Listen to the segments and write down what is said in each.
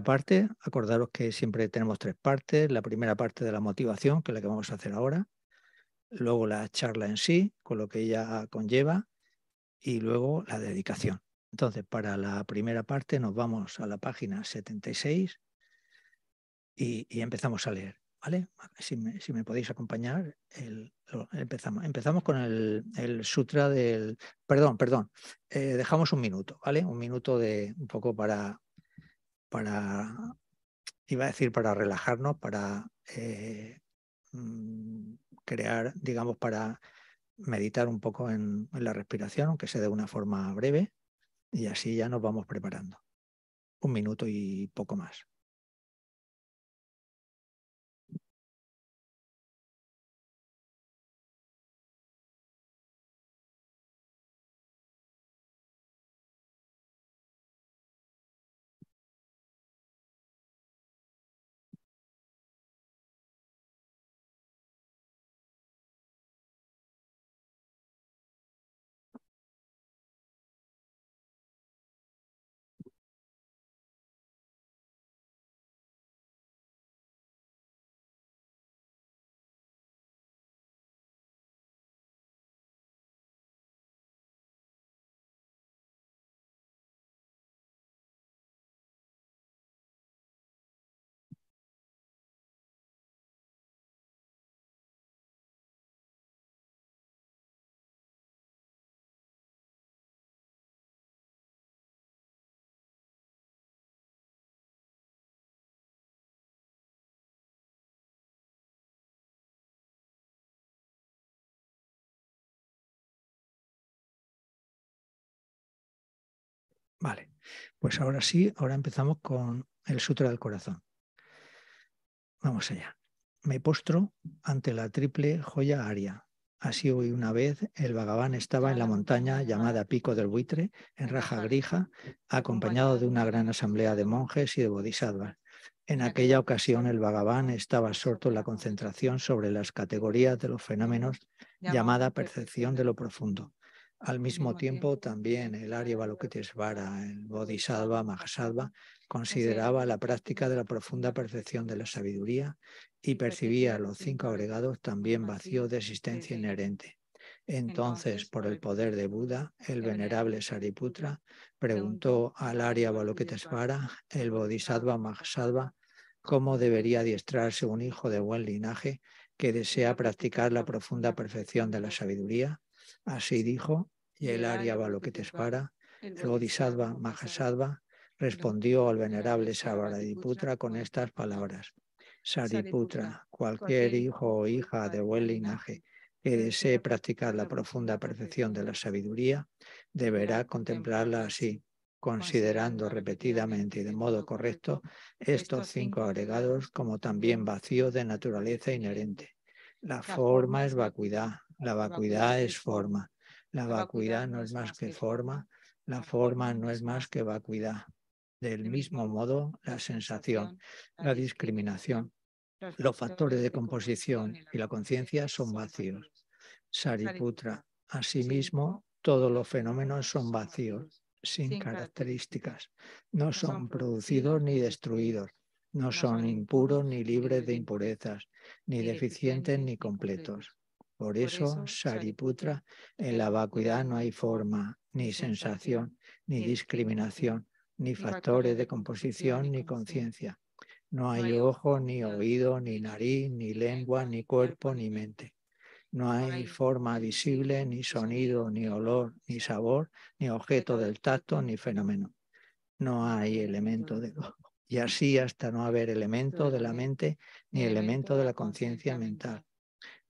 Parte, acordaros que siempre tenemos tres partes. La primera parte de la motivación, que es la que vamos a hacer ahora. Luego la charla en sí, con lo que ella conlleva. Y luego la dedicación. Entonces, para la primera parte nos vamos a la página 76 y, y empezamos a leer. ¿Vale? Si me, podéis acompañar, empezamos. Empezamos con el, el, sutra del... Perdón, perdón. Eh, dejamos un minuto, ¿vale? Un minuto de un poco para, para, iba a decir, para relajarnos, para eh, mm, crear, digamos, para meditar un poco en, en la respiración, aunque sea de una forma breve, y así ya nos vamos preparando. Un minuto y poco más. Vale, pues ahora sí, ahora empezamos con el Sutra del Corazón. Vamos allá. Me postro ante la triple joya aria. Así hoy una vez el Bhagavan estaba en la montaña llamada Pico del Buitre, en Raja Grija, acompañado de una gran asamblea de monjes y de bodhisattvas. En aquella ocasión el Bhagavan estaba absorto en la concentración sobre las categorías de los fenómenos llamada percepción de lo profundo. Al mismo tiempo, también el Arya Balokitesvara, el Bodhisattva Mahasattva, consideraba la práctica de la profunda perfección de la sabiduría y percibía los cinco agregados también vacíos de existencia inherente. Entonces, por el poder de Buda, el venerable Sariputra preguntó al Arya Balokitesvara, el Bodhisattva Mahasattva, cómo debería adiestrarse un hijo de buen linaje que desea practicar la profunda perfección de la sabiduría Así dijo, y el Arya Balokitesvara, el Bodhisattva Mahasattva, respondió al venerable Sariputta con estas palabras. Sariputra, cualquier hijo o hija de buen linaje que desee practicar la profunda perfección de la sabiduría, deberá contemplarla así, considerando repetidamente y de modo correcto estos cinco agregados como también vacíos de naturaleza inherente. La forma es vacuidad, la vacuidad es forma. La vacuidad no es más que forma. La forma no es más que vacuidad. Del mismo modo, la sensación, la discriminación, los factores de composición y la conciencia son vacíos. Sariputra, asimismo, todos los fenómenos son vacíos, sin características. No son producidos ni destruidos. No son impuros ni libres de impurezas, ni deficientes ni completos. Por eso, Sariputra, en la vacuidad no hay forma, ni sensación, ni discriminación, ni factores de composición, ni conciencia. No hay ojo, ni oído, ni nariz, ni lengua, ni cuerpo, ni mente. No hay forma visible, ni sonido, ni olor, ni sabor, ni objeto del tacto, ni fenómeno. No hay elemento de... Y así hasta no haber elemento de la mente, ni elemento de la conciencia mental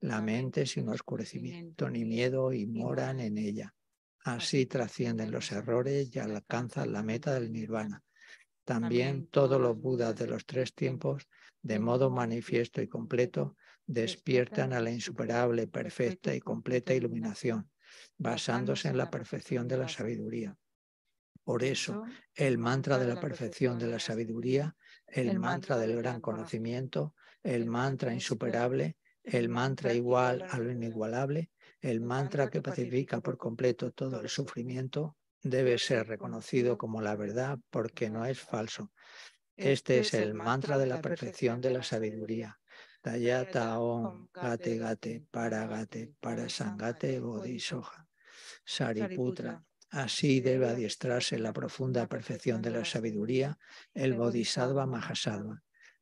la mente sin oscurecimiento ni miedo y moran en ella. Así trascienden los errores y alcanzan la meta del nirvana. También todos los budas de los tres tiempos de modo manifiesto y completo, despiertan a la insuperable, perfecta y completa iluminación, basándose en la perfección de la sabiduría. Por eso, el mantra de la perfección de la sabiduría, el mantra del gran conocimiento, el mantra insuperable, el mantra igual a lo inigualable, el mantra que pacifica por completo todo el sufrimiento, debe ser reconocido como la verdad porque no es falso. Este es el mantra de la perfección de la sabiduría. Tayata Om Gate Gate Paragate Parasangate Bodhisoja. Sariputra. Así debe adiestrarse la profunda perfección de la sabiduría el Bodhisattva Mahasattva.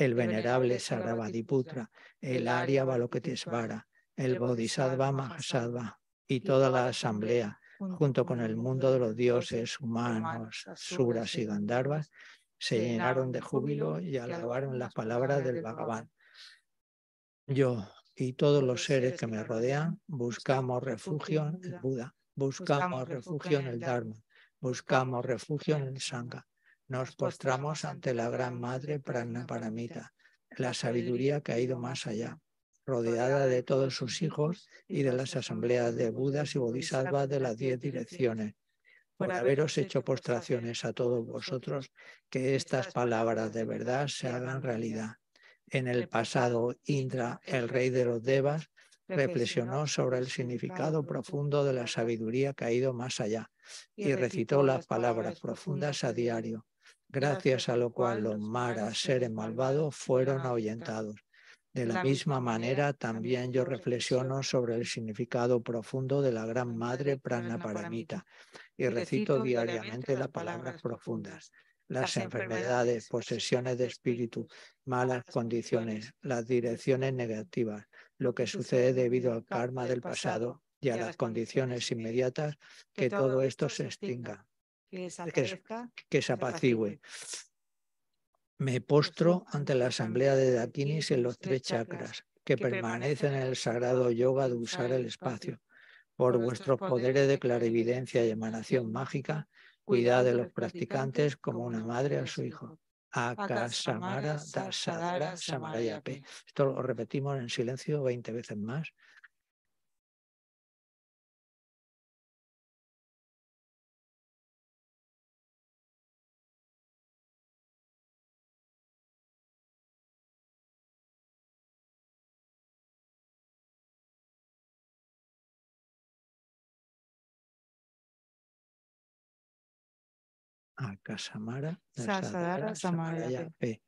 el venerable Sarabhadiputra, el Arya Balokitesvara, el Bodhisattva Mahasattva y toda la asamblea, junto con el mundo de los dioses humanos, suras y gandharvas, se llenaron de júbilo y alabaron las palabras del Bhagavan. Yo y todos los seres que me rodean buscamos refugio en el Buda, buscamos refugio en el Dharma, buscamos refugio en el Sangha. Nos postramos ante la Gran Madre Pranaparamita, la sabiduría que ha ido más allá, rodeada de todos sus hijos y de las asambleas de Budas y Bodhisattvas de las diez direcciones, por haberos hecho postraciones a todos vosotros, que estas palabras de verdad se hagan realidad. En el pasado, Indra, el rey de los Devas, reflexionó sobre el significado profundo de la sabiduría que ha ido más allá y recitó las palabras profundas a diario, gracias a lo cual los maras, seres malvados, fueron ahuyentados. De la misma manera, también yo reflexiono sobre el significado profundo de la Gran Madre Pranaparamita y recito diariamente las palabras profundas. Las enfermedades, posesiones de espíritu, malas condiciones, las direcciones negativas, lo que sucede debido al karma del pasado y a las condiciones inmediatas, que todo esto se extinga, que se apacigüe me postro ante la asamblea de Dakinis en los tres chakras, que permanecen en el sagrado yoga de usar el espacio. Por vuestros poderes de clarividencia y emanación mágica, cuidad de los practicantes como una madre a su hijo. Akasamara Dasadara Samarayape. Esto lo repetimos en silencio 20 veces más. Akasamara Sasadara Samaraya P.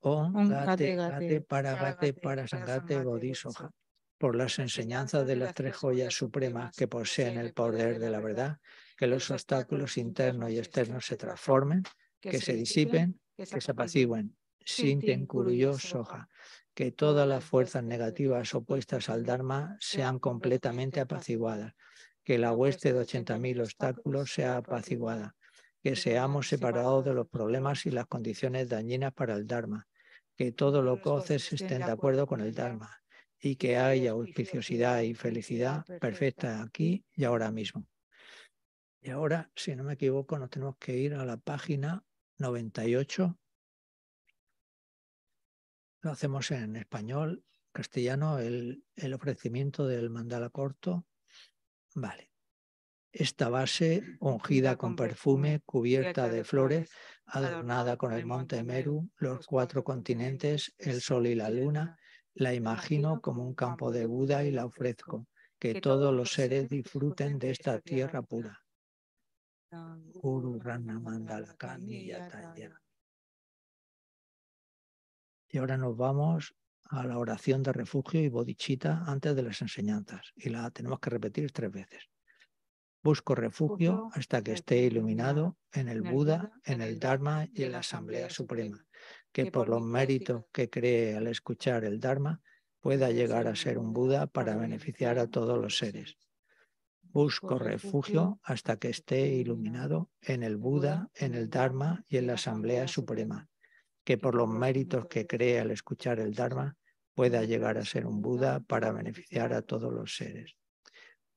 Om Gate Gate Paragate Parasangate Bodhisoja. Por las enseñanzas de las tres joyas supremas que poseen el poder de la verdad, que los obstáculos internos y externos se transformen, que se disipen, que se apacigüen. Sinten Kuruyo Soja. Que todas las fuerzas negativas opuestas al Dharma sean completamente apaciguadas. Que la hueste de 80.000 obstáculos sea apaciguada que seamos separados de los problemas y las condiciones dañinas para el Dharma, que todos los coces estén de acuerdo con el Dharma y que haya auspiciosidad y felicidad perfecta aquí y ahora mismo. Y ahora, si no me equivoco, nos tenemos que ir a la página 98. Lo hacemos en español, castellano, el, el ofrecimiento del mandala corto. Vale. Esta base, ungida con perfume, cubierta de flores, adornada con el monte Meru, los cuatro continentes, el sol y la luna, la imagino como un campo de Buda y la ofrezco. Que todos los seres disfruten de esta tierra pura. Y ahora nos vamos a la oración de refugio y bodichita antes de las enseñanzas. Y la tenemos que repetir tres veces. Busco refugio hasta que esté iluminado en el Buda, en el Dharma y en la Asamblea Suprema. que por los méritos que cree al escuchar el Dharma pueda llegar a ser un Buda para beneficiar a todos los seres. Busco refugio hasta que esté iluminado en el Buda, en el Dharma y en la Asamblea Suprema, que por los méritos que cree al escuchar el Dharma pueda llegar a ser un Buda para beneficiar a todos los seres.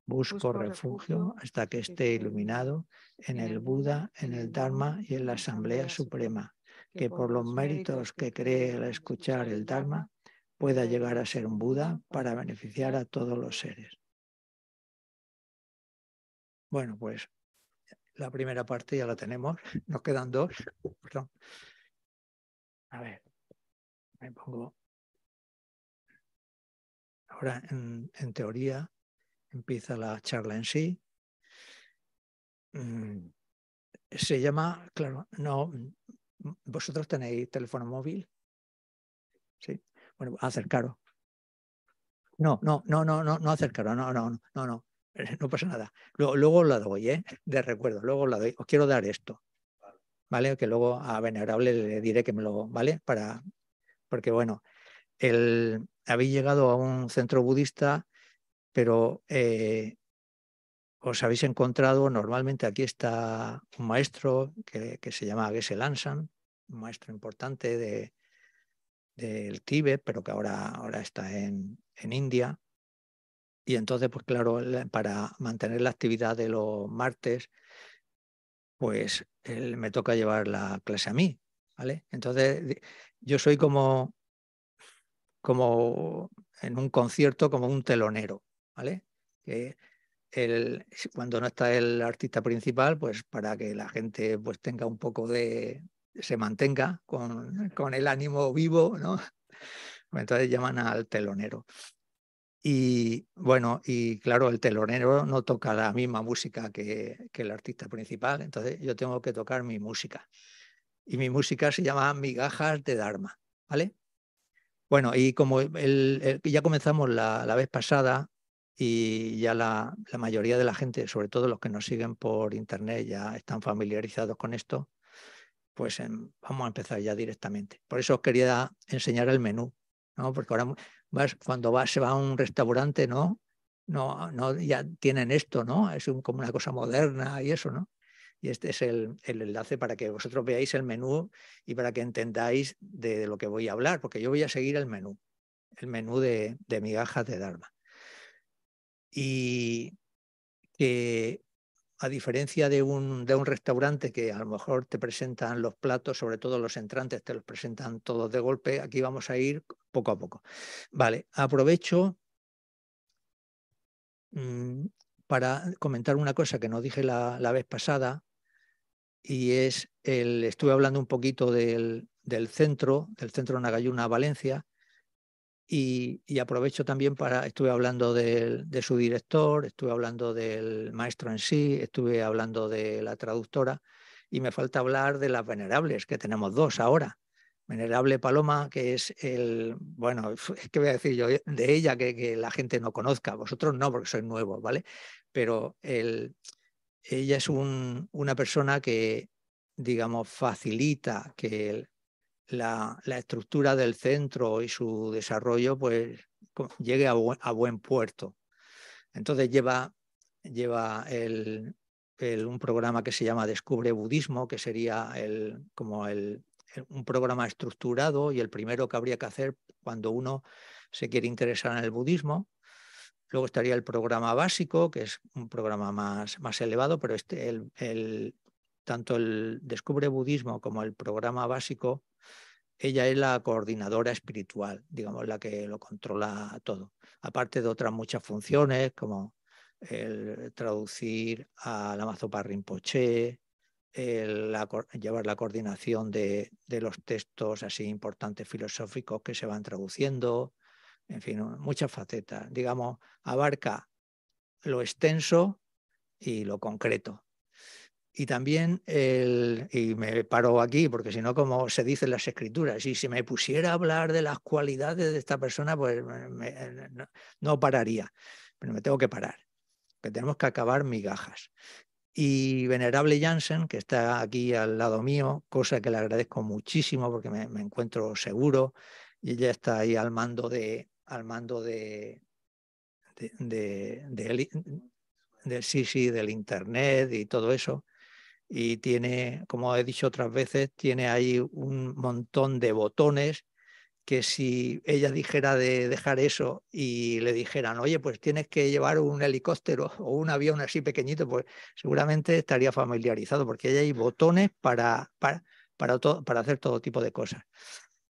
Busco refugio hasta que esté iluminado en el Buda, en el Dharma y en la Asamblea Suprema, que por los méritos que cree al escuchar el Dharma pueda llegar a ser un Buda para beneficiar a todos los seres. Bueno, pues la primera parte ya la tenemos. Nos quedan dos. A ver, me pongo. Ahora, en, teoría, empieza la charla en sí. Mm, se llama, claro, no. ¿Vosotros tenéis teléfono móvil? Sí. Bueno, acercaros. No, no, no, no, no, no acercaros, no, no, no, no. no pasa nada. Luego, luego la doy, ¿eh? de recuerdo, luego la doy. Os quiero dar esto, ¿vale? Que luego a Venerable le diré que me lo, ¿vale? Para, porque bueno, el, habéis llegado a un centro budista, pero eh, os habéis encontrado, normalmente aquí está un maestro que, se llama Geshe Lansan, un maestro importante de, del Tíbet, pero que ahora, ahora está en, en India. Y entonces, pues claro, para mantener la actividad de los martes, pues me toca llevar la clase a mí, ¿vale? Entonces, yo soy como, como en un concierto, como un telonero, ¿vale? Que el, cuando no está el artista principal, pues para que la gente pues tenga un poco de, se mantenga con, con el ánimo vivo, ¿no? Entonces llaman al telonero. Y bueno, y claro, el telonero no toca la misma música que, el artista principal, entonces yo tengo que tocar mi música. Y mi música se llama Migajas de Dharma, ¿vale? Bueno, y como el, ya comenzamos la, la, vez pasada y ya la, mayoría de la gente, sobre todo los que nos siguen por internet, ya están familiarizados con esto, pues em, vamos a empezar ya directamente. Por eso os quería enseñar el menú, ¿no? Porque ahora cuando vas, se va a un restaurante, ¿no? No, no, ya tienen esto, ¿no? Es como una cosa moderna y eso, ¿no? Y este es el, enlace para que vosotros veáis el menú y para que entendáis de, lo que voy a hablar, porque yo voy a seguir el menú, el menú de, de migajas de Dharma. Y que a diferencia de un, de un restaurante que a lo mejor te presentan los platos, sobre todo los entrantes, te los presentan todos de golpe, aquí vamos a ir poco a poco. Vale, aprovecho mm, para comentar una cosa que no dije la, vez pasada, y es, el, estuve hablando un poquito del, del centro, del centro Nagayuna Valencia, y, aprovecho también para, estuve hablando de, su director, estuve hablando del maestro en sí, estuve hablando de la traductora y me falta hablar de las venerables, que tenemos dos ahora. Venerable Paloma, que es el, bueno, ¿qué voy a decir yo de ella que, la gente no conozca? Vosotros no, porque sois nuevos, ¿vale? Pero el, ella es un, una persona que, digamos, facilita que el, la, estructura del centro y su desarrollo pues llegue a buen, puerto. Entonces lleva, lleva el, un programa que se llama Descubre Budismo, que sería el, como el, un programa estructurado y el primero que habría que hacer cuando uno se quiere interesar en el budismo. Luego estaría el programa básico, que es un programa más, más elevado, pero este, el, tanto el Descubre Budismo como el programa básico ella es la coordinadora espiritual, digamos, la que lo controla todo. Aparte de otras muchas funciones, como el traducir a la Rinpoche, el, llevar la coordinación de, los textos así importantes filosóficos que se van traduciendo, en fin, muchas facetas. Digamos, abarca lo extenso y lo concreto. Y también, el, y me paro aquí, porque si no, como se dice en las escrituras, y si me pusiera a hablar de las cualidades de esta persona, pues no, pararía, pero me tengo que parar, que tenemos que acabar migajas. Y Venerable Jansen, que está aquí al lado mío, cosa que le agradezco muchísimo porque me, encuentro seguro, y ella está ahí al mando de, al mando de, de, de, sí, sí, del internet y todo eso. Y tiene, como he dicho otras veces, tiene ahí un montón de botones que si ella dijera de dejar eso y le dijeran, oye, pues tienes que llevar un helicóptero o un avión así pequeñito, pues seguramente estaría familiarizado, porque hay botones para, para, para, para hacer todo tipo de cosas.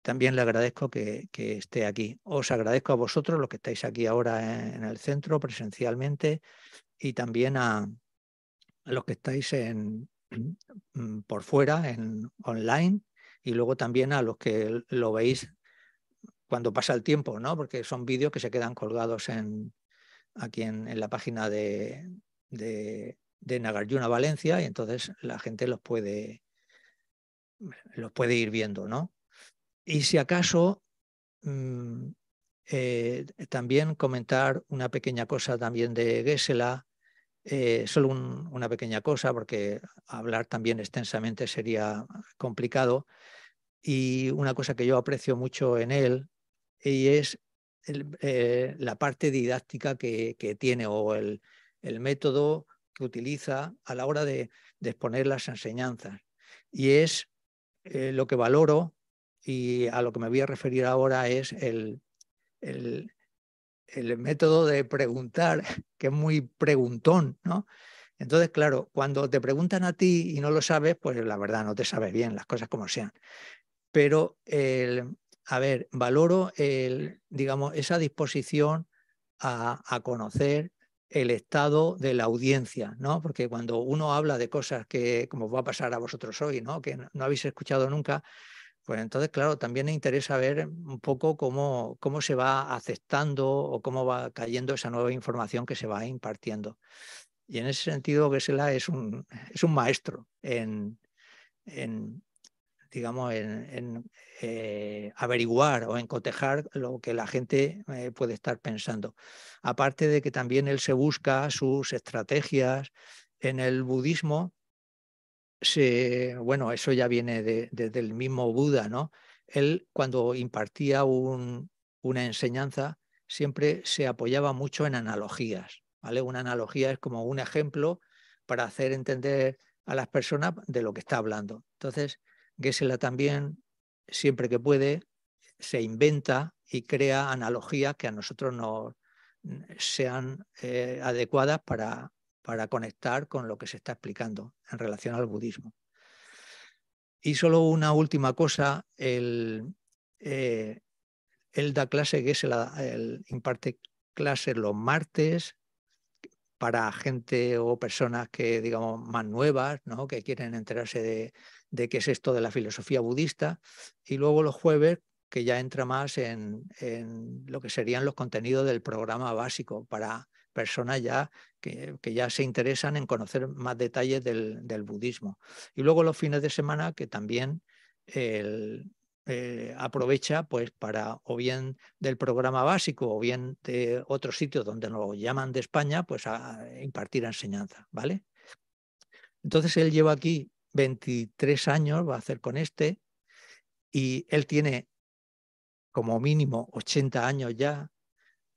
También le agradezco que, que, esté aquí. Os agradezco a vosotros, los que estáis aquí ahora en, el centro presencialmente, y también a, a los que estáis en, por fuera, en online, y luego también a los que lo veis cuando pasa el tiempo, ¿no? Porque son vídeos que se quedan colgados en, aquí en, la página de, de, Nagarjuna Valencia y entonces la gente los puede, los puede ir viendo, ¿no? Y si acaso mm, eh, también comentar una pequeña cosa también de Gesela, eh, solo una pequeña cosa, porque hablar también extensamente sería complicado. Y una cosa que yo aprecio mucho en él y es eh, la parte didáctica que, tiene o el, método que utiliza a la hora de, exponer las enseñanzas. Y es eh, lo que valoro y a lo que me voy a referir ahora es el, el, método de preguntar, que es muy preguntón, ¿no? Entonces, claro, cuando te preguntan a ti y no lo sabes, pues la verdad no te sabes bien las cosas como sean. Pero el, a ver, valoro el, digamos, esa disposición a, conocer el estado de la audiencia, ¿no? Porque cuando uno habla de cosas que, como va a pasar a vosotros hoy, ¿no? Que no, habéis escuchado nunca, pues entonces, claro, también me interesa ver un poco cómo, cómo se va aceptando o cómo va cayendo esa nueva información que se va impartiendo. Y en ese sentido, Gesela es un, es un maestro en, en, digamos, en, eh, averiguar o en cotejar lo que la gente eh, puede estar pensando. Aparte de que también él se busca sus estrategias en el budismo, bueno, eso ya viene desde el mismo Buda, ¿no? Él cuando impartía una enseñanza siempre se apoyaba mucho en analogías, ¿vale? Una analogía es como un ejemplo para hacer entender a las personas de lo que está hablando. Entonces, Gesela también, siempre que puede, se inventa y crea analogías que a nosotros nos sean eh, adecuadas para, para conectar con lo que se está explicando en relación al budismo. Y solo una última cosa, él, eh, da clase, Gesela él imparte clases los martes para gente o personas que, digamos, más nuevas, ¿no? que quieren enterarse de, de qué es esto de la filosofía budista, y luego los jueves que ya entra más en, lo que serían los contenidos del programa básico para personas ya que, ya se interesan en conocer más detalles del, budismo. Y luego los fines de semana que también eh, aprovecha pues para o bien del programa básico o bien de otros sitios donde nos llaman de España pues a impartir enseñanza, ¿vale? Entonces él lleva aquí 23 años va a hacer con este y él tiene como mínimo 80 años ya.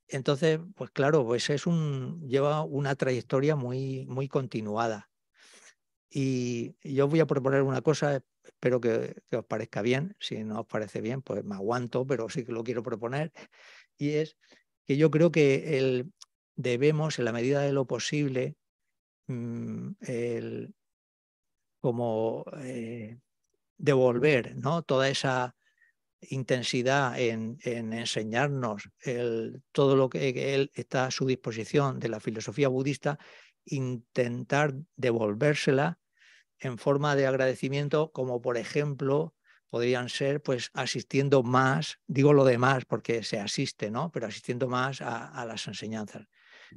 Entonces, pues claro, pues es un, lleva una trayectoria muy, muy continuada. Y yo voy a proponer una cosa, espero que, os parezca bien. Si no os parece bien, pues me aguanto, pero sí que lo quiero proponer. Y es que yo creo que el, debemos, en la medida de lo posible, mm, el, como eh, devolver ¿no? toda esa intensidad en, enseñarnos todo lo que él está a su disposición de la filosofía budista, intentar devolvérsela en forma de agradecimiento, como por ejemplo podrían ser pues asistiendo más, digo lo demás porque se asiste, ¿no? Pero asistiendo más a las enseñanzas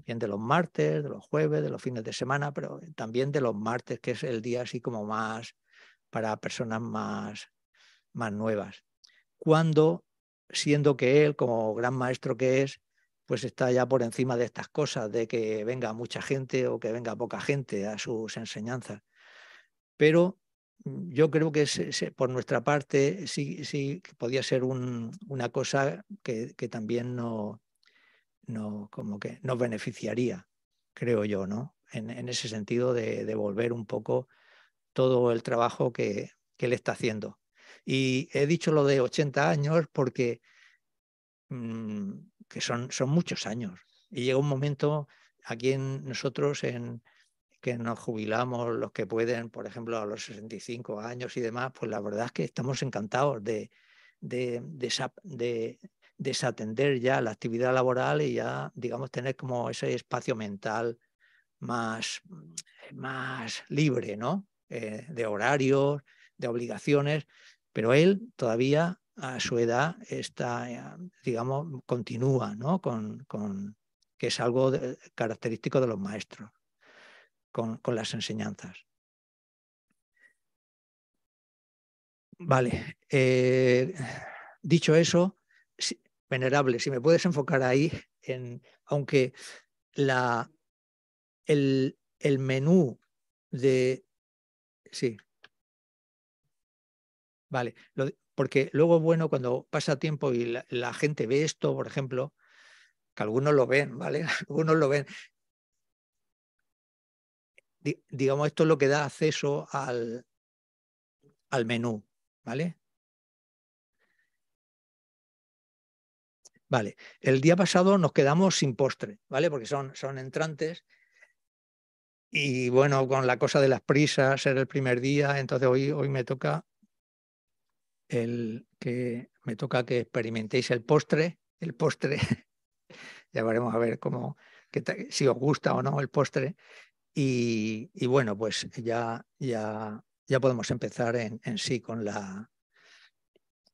bien de los martes, de los jueves, de los fines de semana, pero también de los martes, que es el día así como más para personas más, más nuevas. Cuando, siendo que él, como gran maestro que es, pues está ya por encima de estas cosas, de que venga mucha gente o que venga poca gente a sus enseñanzas. Pero mm, yo creo que por nuestra parte sí, sí podía ser una cosa que, también no, no, como que nos beneficiaría, creo yo, ¿no? En, ese sentido de devolver un poco todo el trabajo que, que él está haciendo. Y he dicho lo de 80 años porque mm, que son, son muchos años. Y llega un momento aquí en nosotros en que nos jubilamos los que pueden, por ejemplo, a los 65 años y demás, pues la verdad es que estamos encantados de, de, de, desatender ya la actividad laboral y ya, digamos, tener como ese espacio mental más, más libre, ¿no? Eh, de horarios, de obligaciones, pero él todavía a su edad está, eh, digamos, continúa, ¿no? Con, con que es algo característico de los maestros, con, con las enseñanzas. Vale, eh, dicho eso, venerable, si me puedes enfocar ahí, en, aunque la, el, el menú de... Sí. Vale, porque luego bueno cuando pasa tiempo y la, gente ve esto, por ejemplo, que algunos lo ven, ¿vale? Algunos lo ven. digamos, esto es lo que da acceso al, al menú, ¿vale? Vale, el día pasado nos quedamos sin postre, ¿vale? Porque son, son entrantes. Y bueno, con la cosa de las prisas, ser el primer día, entonces hoy, hoy me toca el que me toca que experimentéis el postre, el postre, ya veremos a ver cómo, si os gusta o no el postre. Y, bueno, pues ya, ya, ya podemos empezar en, en, sí con la...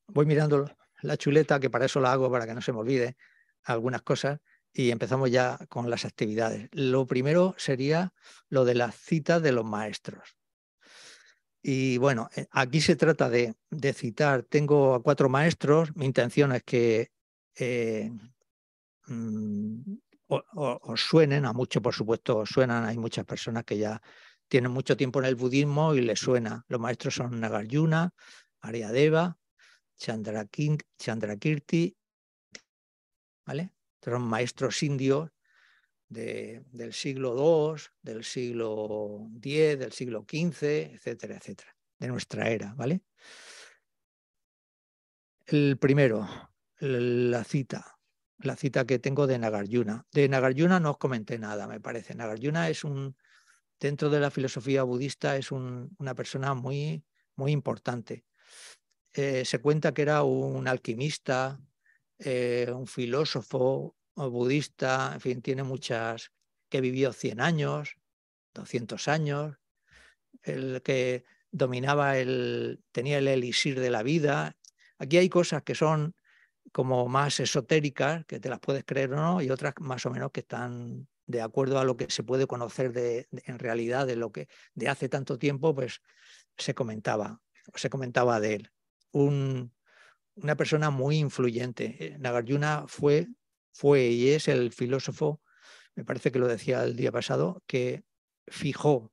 Voy mirando la chuleta, que para eso la hago, para que no se me olvide algunas cosas, y empezamos ya con las actividades. Lo primero sería lo de las citas de los maestros. Y bueno, eh, aquí se trata de, citar, tengo a cuatro maestros, mi intención es que eh, mm, os suenen, a muchos por supuesto os suenan, hay muchas personas que ya tienen mucho tiempo en el budismo y les suena. Los maestros son Nagarjuna, Aryadeva, Chandrakirti, ¿vale? Son maestros indios del siglo II, del siglo X, del siglo XV, etcétera, etcétera, de nuestra era, ¿vale? El primero, la cita, la cita que tengo de Nagarjuna. De Nagarjuna no os comenté nada, me parece. Nagarjuna es un, dentro de la filosofía budista, es una persona muy, muy importante. Eh, se cuenta que era un alquimista, eh, un filósofo, budista, en fin, tiene muchas, que vivió 100 años, 200 años, el que dominaba el, tenía el elixir de la vida. Aquí hay cosas que son como más esotéricas, que te las puedes creer o no, y otras más o menos que están de acuerdo a lo que se puede conocer de, en realidad de lo que de hace tanto tiempo, pues se comentaba, se comentaba de él. Un, una persona muy influyente. Eh, Nagarjuna fue fue y es el filósofo, me parece que lo decía el día pasado, que fijó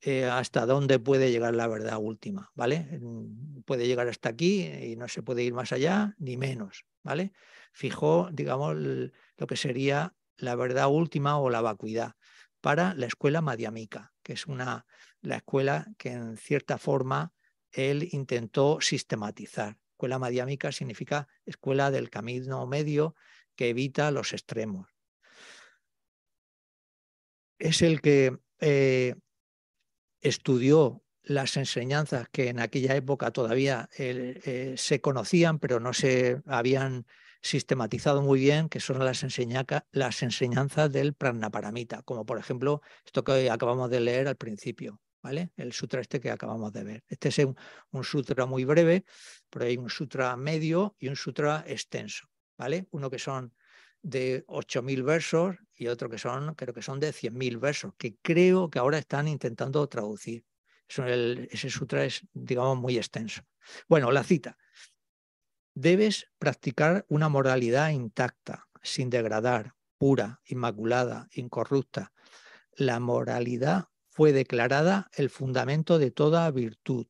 eh, hasta dónde puede llegar la verdad última, ¿vale? Puede llegar hasta aquí y no se puede ir más allá ni menos, ¿vale? Fijó, digamos, lo que sería la verdad última o la vacuidad para la escuela madiamica, que es una, la escuela que en cierta forma él intentó sistematizar. Escuela madiamica significa escuela del camino medio que evita los extremos. Es el que eh, estudió las enseñanzas que en aquella época todavía eh, se conocían, pero no se habían sistematizado muy bien, que son las, enseñanzas del Pranaparamita, como por ejemplo esto que acabamos de leer al principio, ¿vale? El sutra este que acabamos de ver. Este es un, un sutra muy breve, pero hay un sutra medio y un sutra extenso. ¿Vale? Uno que son de 8.000 versos y otro que son, creo que son de 100.000 versos, que creo que ahora están intentando traducir. ese sutra es, digamos, muy extenso. Bueno, la cita. Debes practicar una moralidad intacta. sin degradar, pura, inmaculada, incorrupta. La moralidad fue declarada el fundamento de toda virtud,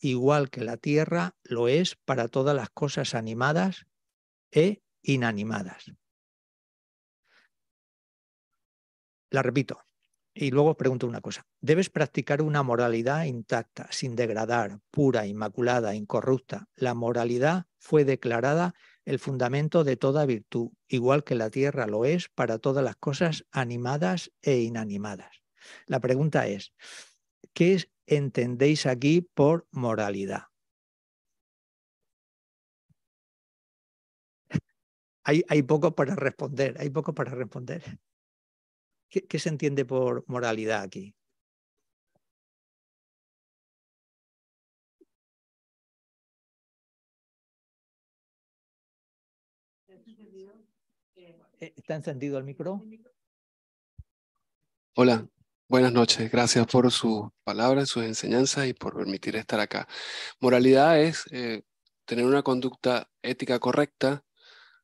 igual que la tierra lo es para todas las cosas animadas e inanimadas. La repito. Y luego pregunto una cosa. Debes practicar una moralidad intacta, sin degradar, pura, inmaculada, incorrupta. La moralidad fue declarada el fundamento de toda virtud, igual que la tierra lo es para todas las cosas animadas e inanimadas. La pregunta es, ¿qué entendéis aquí por moralidad? Hay, hay poco para responder, hay poco para responder. ¿Qué, se entiende por moralidad aquí? Eh, ¿Está encendido el micro? Hola, buenas noches. Gracias por sus palabras, sus enseñanzas y por permitir estar acá. Moralidad es eh, tener una conducta ética correcta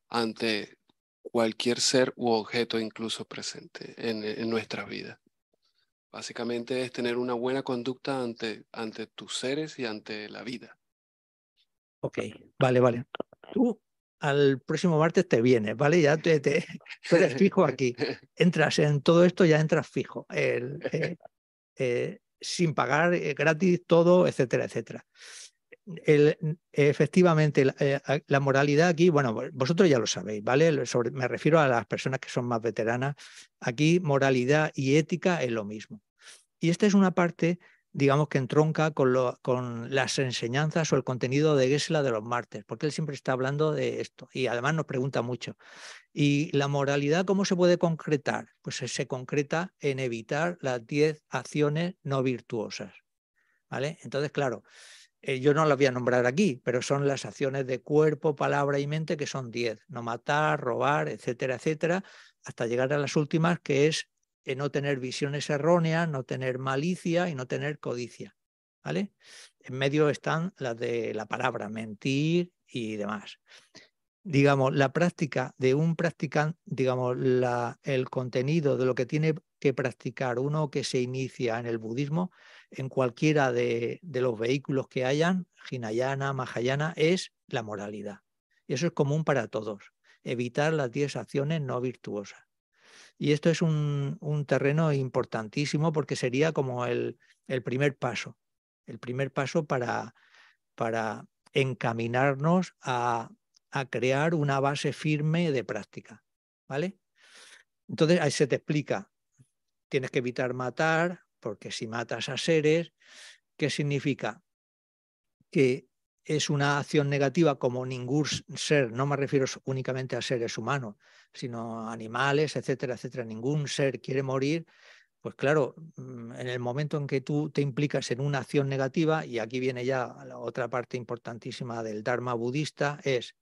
ante cualquier ser u objeto incluso presente en, en nuestra vida. Básicamente es tener una buena conducta ante, ante tus seres y ante la vida. Ok, vale, vale. Tú al próximo martes te vienes, ¿vale? Ya te, te eres fijo aquí. Entras en todo esto, ya entras fijo. El, eh, eh, sin pagar, eh, gratis, todo, etcétera, etcétera efectivamente, eh, la, moralidad aquí, bueno, vosotros ya lo sabéis, ¿vale? me refiero a las personas que son más veteranas. Aquí moralidad y ética es lo mismo. Y esta es una parte, digamos, que entronca con, con las enseñanzas o el contenido de Gesla de los martes, porque él siempre está hablando de esto y además nos pregunta mucho. ¿Y la moralidad cómo se puede concretar? Pues se concreta en evitar las 10 acciones no virtuosas. ¿Vale? Entonces, claro, eh, yo no las voy a nombrar aquí, pero son las acciones de cuerpo, palabra y mente que son 10, no matar, robar, etcétera, etcétera, hasta llegar a las últimas que es eh, no tener visiones erróneas, no tener malicia y no tener codicia. ¿vale? En medio están las de la palabra, mentir y demás. Digamos, la práctica de un practicante, digamos, la, el contenido de lo que tiene que practicar uno que se inicia en el budismo en cualquiera de, los vehículos que hayan, Hinayana, Mahayana, es la moralidad. Eso es común para todos, evitar las 10 acciones no virtuosas. Y esto es un, terreno importantísimo porque sería como el, primer paso, el primer paso para, para encaminarnos a, a, crear una base firme de práctica. ¿Vale? Entonces ahí se te explica, tienes que evitar matar, porque si matas a seres, ¿qué significa? Que es una acción negativa como ningún ser, no me refiero únicamente a seres humanos, sino animales, etcétera, etcétera. Ningún ser quiere morir, pues claro, mm, en el momento en que tú te implicas en una acción negativa, y aquí viene ya la otra parte importantísima del Dharma budista, es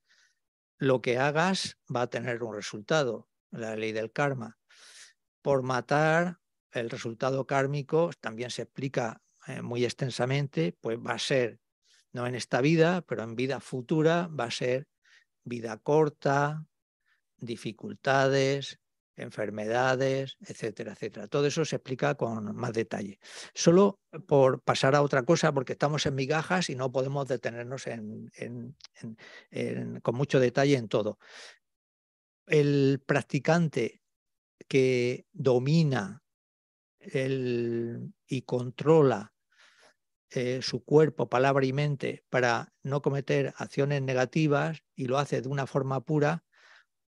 lo que hagas va a tener un resultado, la ley del karma. Por matar el resultado kármico también se explica eh, muy extensamente, pues va a ser, no en esta vida, pero en vida futura, va a ser vida corta, dificultades, enfermedades, etcétera, etcétera. Todo eso se explica con más detalle. Solo por pasar a otra cosa, porque estamos en migajas y no podemos detenernos en, con mucho detalle en todo. El practicante que domina y controla eh, su cuerpo, palabra y mente para no cometer acciones negativas y lo hace de una forma pura,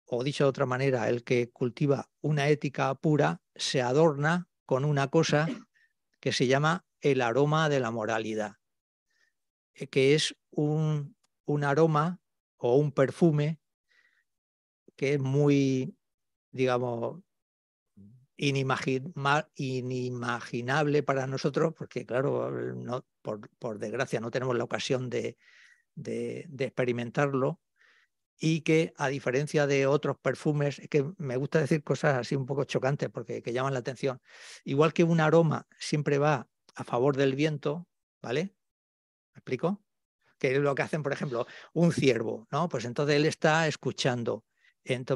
o dicho de otra manera, el que cultiva una ética pura se adorna con una cosa que se llama el aroma de la moralidad, eh, que es un, un aroma o un perfume que es muy, digamos, inimaginable para nosotros, porque claro, no, por, desgracia no tenemos la ocasión de, experimentarlo, y que a diferencia de otros perfumes, es que me gusta decir cosas así un poco chocantes porque que llaman la atención, igual que un aroma siempre va a favor del viento, ¿vale? ¿Me explico? Que es lo que hacen, por ejemplo, un ciervo, ¿no? Pues entonces él está escuchando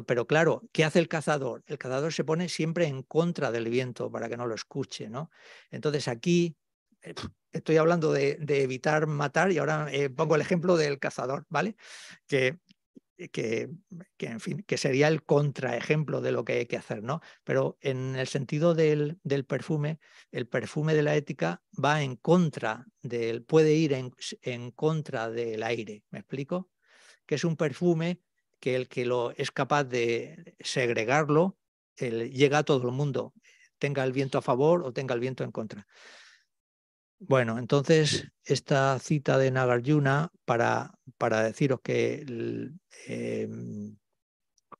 pero claro, ¿qué hace el cazador? El cazador se pone siempre en contra del viento para que no lo escuche, ¿no? Entonces aquí eh, estoy hablando de, evitar matar y ahora eh, pongo el ejemplo del cazador, ¿vale? Que, que, en fin, que sería el contraejemplo de lo que hay que hacer, ¿no? Pero en el sentido del, del perfume, el perfume de la ética va en contra del, puede ir en, en contra del aire, ¿me explico? Que es un perfume que el que lo es capaz de segregarlo llega a todo el mundo, tenga el viento a favor o tenga el viento en contra. Bueno, entonces esta cita de Nagarjuna para, para deciros que em,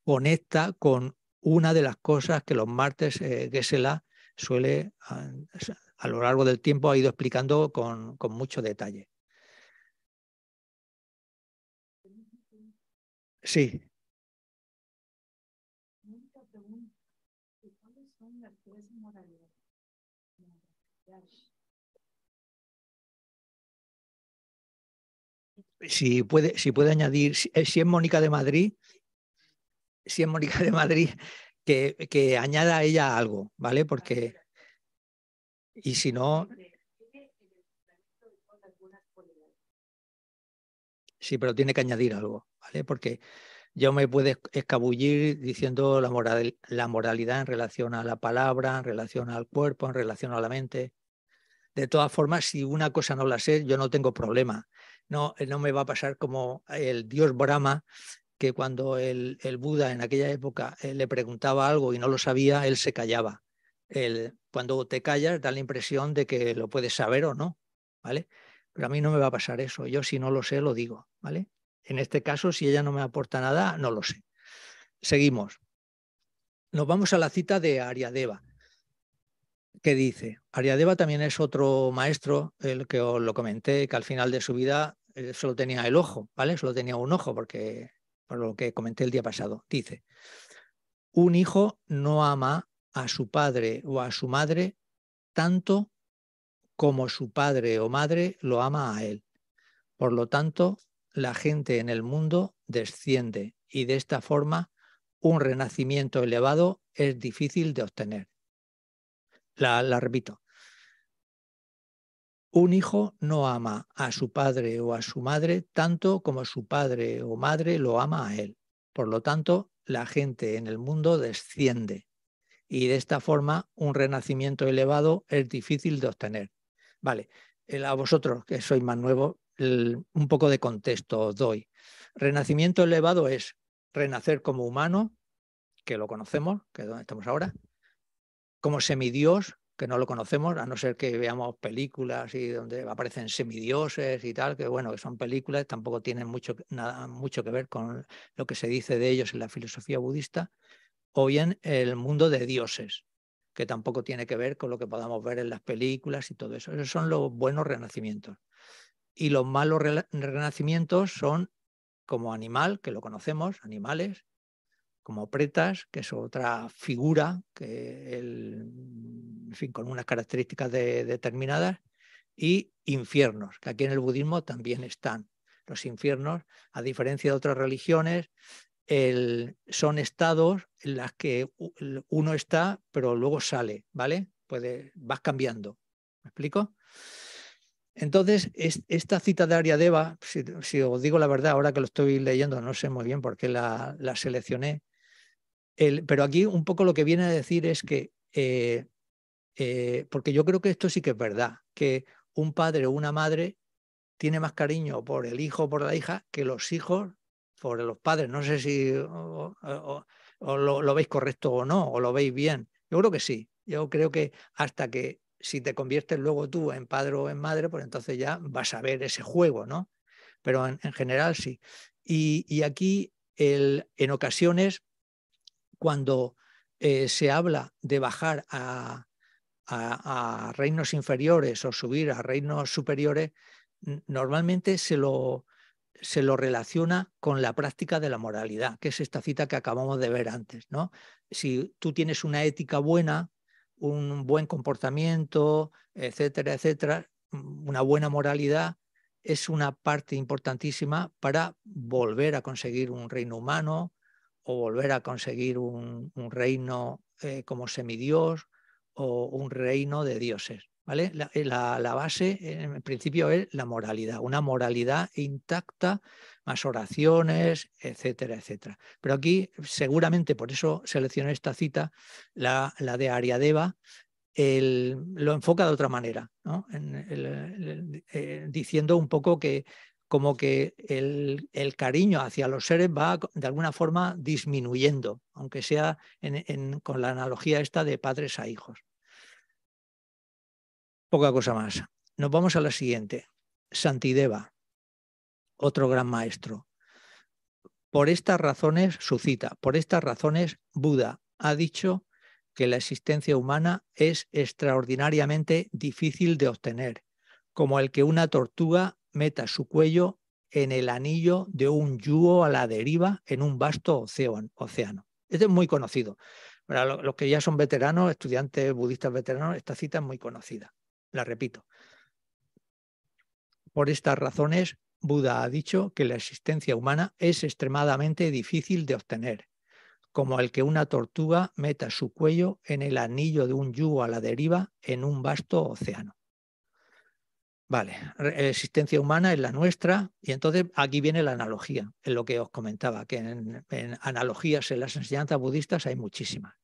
conecta con una de las cosas que los martes eh, Gesela suele a, a, lo largo del tiempo ha ido explicando con, con mucho detalle. Sí. Si puede, si puede añadir, si, eh, es Mónica de Madrid, si es Mónica de Madrid, que, que añada ella algo, ¿vale? Porque. Y si no. Sí, pero tiene que añadir algo. Porque yo me puedo escabullir diciendo la, moral, la moralidad en relación a la palabra, en relación al cuerpo, en relación a la mente. De todas formas, si una cosa no la sé, yo no tengo problema. No, no me va a pasar como el dios Brahma, que cuando el, el Buda en aquella época eh, le preguntaba algo y no lo sabía, él se callaba. El, cuando te callas da la impresión de que lo puedes saber o no, ¿vale? Pero a mí no me va a pasar eso. Yo si no lo sé, lo digo, ¿vale? En este caso, si ella no me aporta nada, no lo sé. Seguimos. Nos vamos a la cita de Ariadeva, que dice, Ariadeva también es otro maestro, el que os lo comenté, que al final de su vida eh, solo tenía el ojo, ¿vale? Solo tenía un ojo, porque por lo que comenté el día pasado. Dice, un hijo no ama a su padre o a su madre tanto como su padre o madre lo ama a él. Por lo tanto, la gente en el mundo desciende y de esta forma un renacimiento elevado es difícil de obtener. La, repito. Un hijo no ama a su padre o a su madre tanto como su padre o madre lo ama a él. Por lo tanto, la gente en el mundo desciende y de esta forma un renacimiento elevado es difícil de obtener. Vale, a vosotros que sois más nuevos, un poco de contexto os doy. Renacimiento elevado es renacer como humano, que lo conocemos, que es donde estamos ahora, como semidios, que no lo conocemos, a no ser que veamos películas y donde aparecen semidioses y tal, que bueno, que son películas, tampoco tienen mucho, nada, mucho que ver con lo que se dice de ellos en la filosofía budista, o bien el mundo de dioses, que tampoco tiene que ver con lo que podamos ver en las películas y todo eso. Esos son los buenos renacimientos. Y los malos renacimientos son como animal, que lo conocemos, animales, como pretas, que es otra figura que en fin, con unas características determinadas, y infiernos, que aquí en el budismo también están. Los infiernos, a diferencia de otras religiones, son estados en los que uno está, pero luego sale, ¿vale? Puede, vas cambiando. ¿Me explico? Entonces, esta cita de Ariadeva, si, si, os digo la verdad, ahora que lo estoy leyendo, no sé muy bien por qué la, seleccioné, pero aquí un poco lo que viene a decir es que, eh, eh, porque yo creo que esto sí que es verdad, que un padre o una madre tiene más cariño por el hijo o por la hija que los hijos por los padres. No sé si lo, lo veis correcto o no, o lo veis bien. Yo creo que sí. Yo creo que hasta que si te conviertes luego tú en padre o en madre, pues entonces ya vas a ver ese juego, ¿no? Pero en, general sí. Y, aquí el, en ocasiones, cuando eh, se habla de bajar a, a, reinos inferiores o subir a reinos superiores, normalmente se lo, se lo relaciona con la práctica de la moralidad, que es esta cita que acabamos de ver antes. ¿no? Si tú tienes una ética buena, un buen comportamiento, etcétera, etcétera, una buena moralidad es una parte importantísima para volver a conseguir un reino humano o volver a conseguir un, reino eh, como semidios o un reino de dioses. Eh, la, base, en principio, es la moralidad, una moralidad intacta, más oraciones, etcétera, etcétera. Pero aquí, seguramente, por eso seleccioné esta cita, la, la de Ariadeva, lo enfoca de otra manera, eh, diciendo un poco que como que el, cariño hacia los seres va de alguna forma disminuyendo, aunque sea con la analogía esta de padres a hijos. Poca cosa más. Nos vamos a la siguiente. Santideva, otro gran maestro. Por estas razones, su cita, por estas razones, Buda ha dicho que la existencia humana es extraordinariamente difícil de obtener, como el que una tortuga meta su cuello en el anillo de un yugo a la deriva en un vasto océano. Este es muy conocido. Para los que ya son veteranos, estudiantes budistas veteranos, esta cita es muy conocida. La repito. Por estas razones, Buda ha dicho que la existencia humana es extremadamente difícil de obtener, como el que una tortuga meta su cuello en el anillo de un yugo a la deriva en un vasto océano. Vale, existencia humana es la nuestra y entonces aquí viene la analogía, en lo que os comentaba, que en, en analogías en las enseñanzas budistas hay muchísimas,